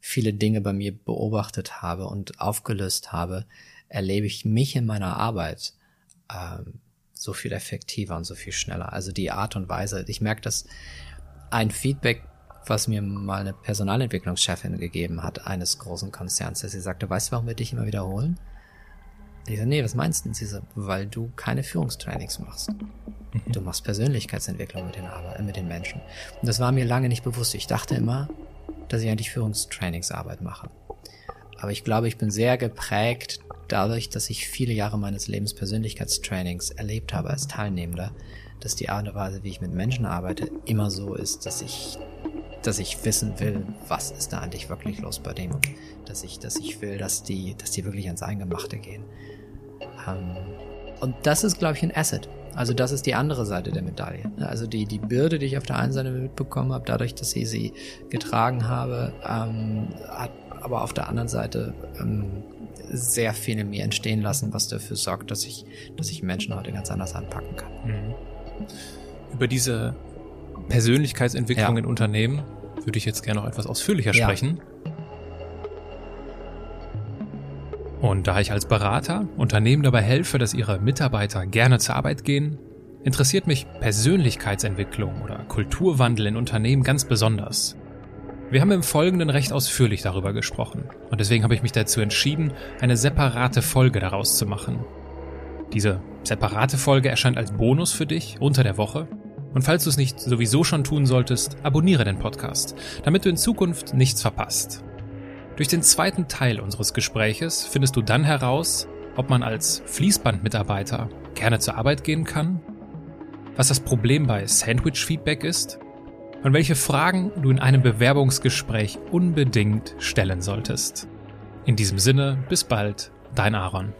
viele Dinge bei mir beobachtet habe und aufgelöst habe, erlebe ich mich in meiner Arbeit äh, so viel effektiver und so viel schneller. Also die Art und Weise, ich merke, dass ein Feedback, was mir mal eine Personalentwicklungschefin gegeben hat, eines großen Konzerns, dass sie sagte, weißt du, warum wir dich immer wiederholen? Ich so, nee, was meinst du? Sie so, weil du keine Führungstrainings machst. Mhm. Du machst Persönlichkeitsentwicklung mit den, Arbeit, mit den Menschen. Und das war mir lange nicht bewusst. Ich dachte immer, dass ich eigentlich Führungstrainingsarbeit mache. Aber ich glaube, ich bin sehr geprägt dadurch, dass ich viele Jahre meines Lebens Persönlichkeitstrainings erlebt habe als Teilnehmender, dass die Art und Weise, wie ich mit Menschen arbeite, immer so ist, dass ich, dass ich wissen will, was ist da eigentlich wirklich los bei dem, dass ich, dass ich will, dass die, dass die wirklich ans Eingemachte gehen. Ähm, und das ist, glaube ich, ein Asset. Also das ist die andere Seite der Medaille. Also die, die Bürde, die ich auf der einen Seite mitbekommen habe, dadurch, dass ich sie getragen habe, ähm, hat aber auf der anderen Seite ähm, sehr viel in mir entstehen lassen, was dafür sorgt, dass ich, dass ich Menschen heute ganz anders anpacken kann. Mhm. Über diese Persönlichkeitsentwicklung ja. in Unternehmen würde ich jetzt gerne noch etwas ausführlicher ja. sprechen. Und da ich als Berater Unternehmen dabei helfe, dass ihre Mitarbeiter gerne zur Arbeit gehen, interessiert mich Persönlichkeitsentwicklung oder Kulturwandel in Unternehmen ganz besonders. Wir haben im Folgenden recht ausführlich darüber gesprochen und deswegen habe ich mich dazu entschieden, eine separate Folge daraus zu machen. Diese separate Folge erscheint als Bonus für dich unter der Woche und falls du es nicht sowieso schon tun solltest, abonniere den Podcast, damit du in Zukunft nichts verpasst. Durch den zweiten Teil unseres Gespräches findest du dann heraus, ob man als Fließbandmitarbeiter gerne zur Arbeit gehen kann, was das Problem bei Sandwich-Feedback ist und welche Fragen du in einem Bewerbungsgespräch unbedingt stellen solltest. In diesem Sinne, bis bald, dein Aaron.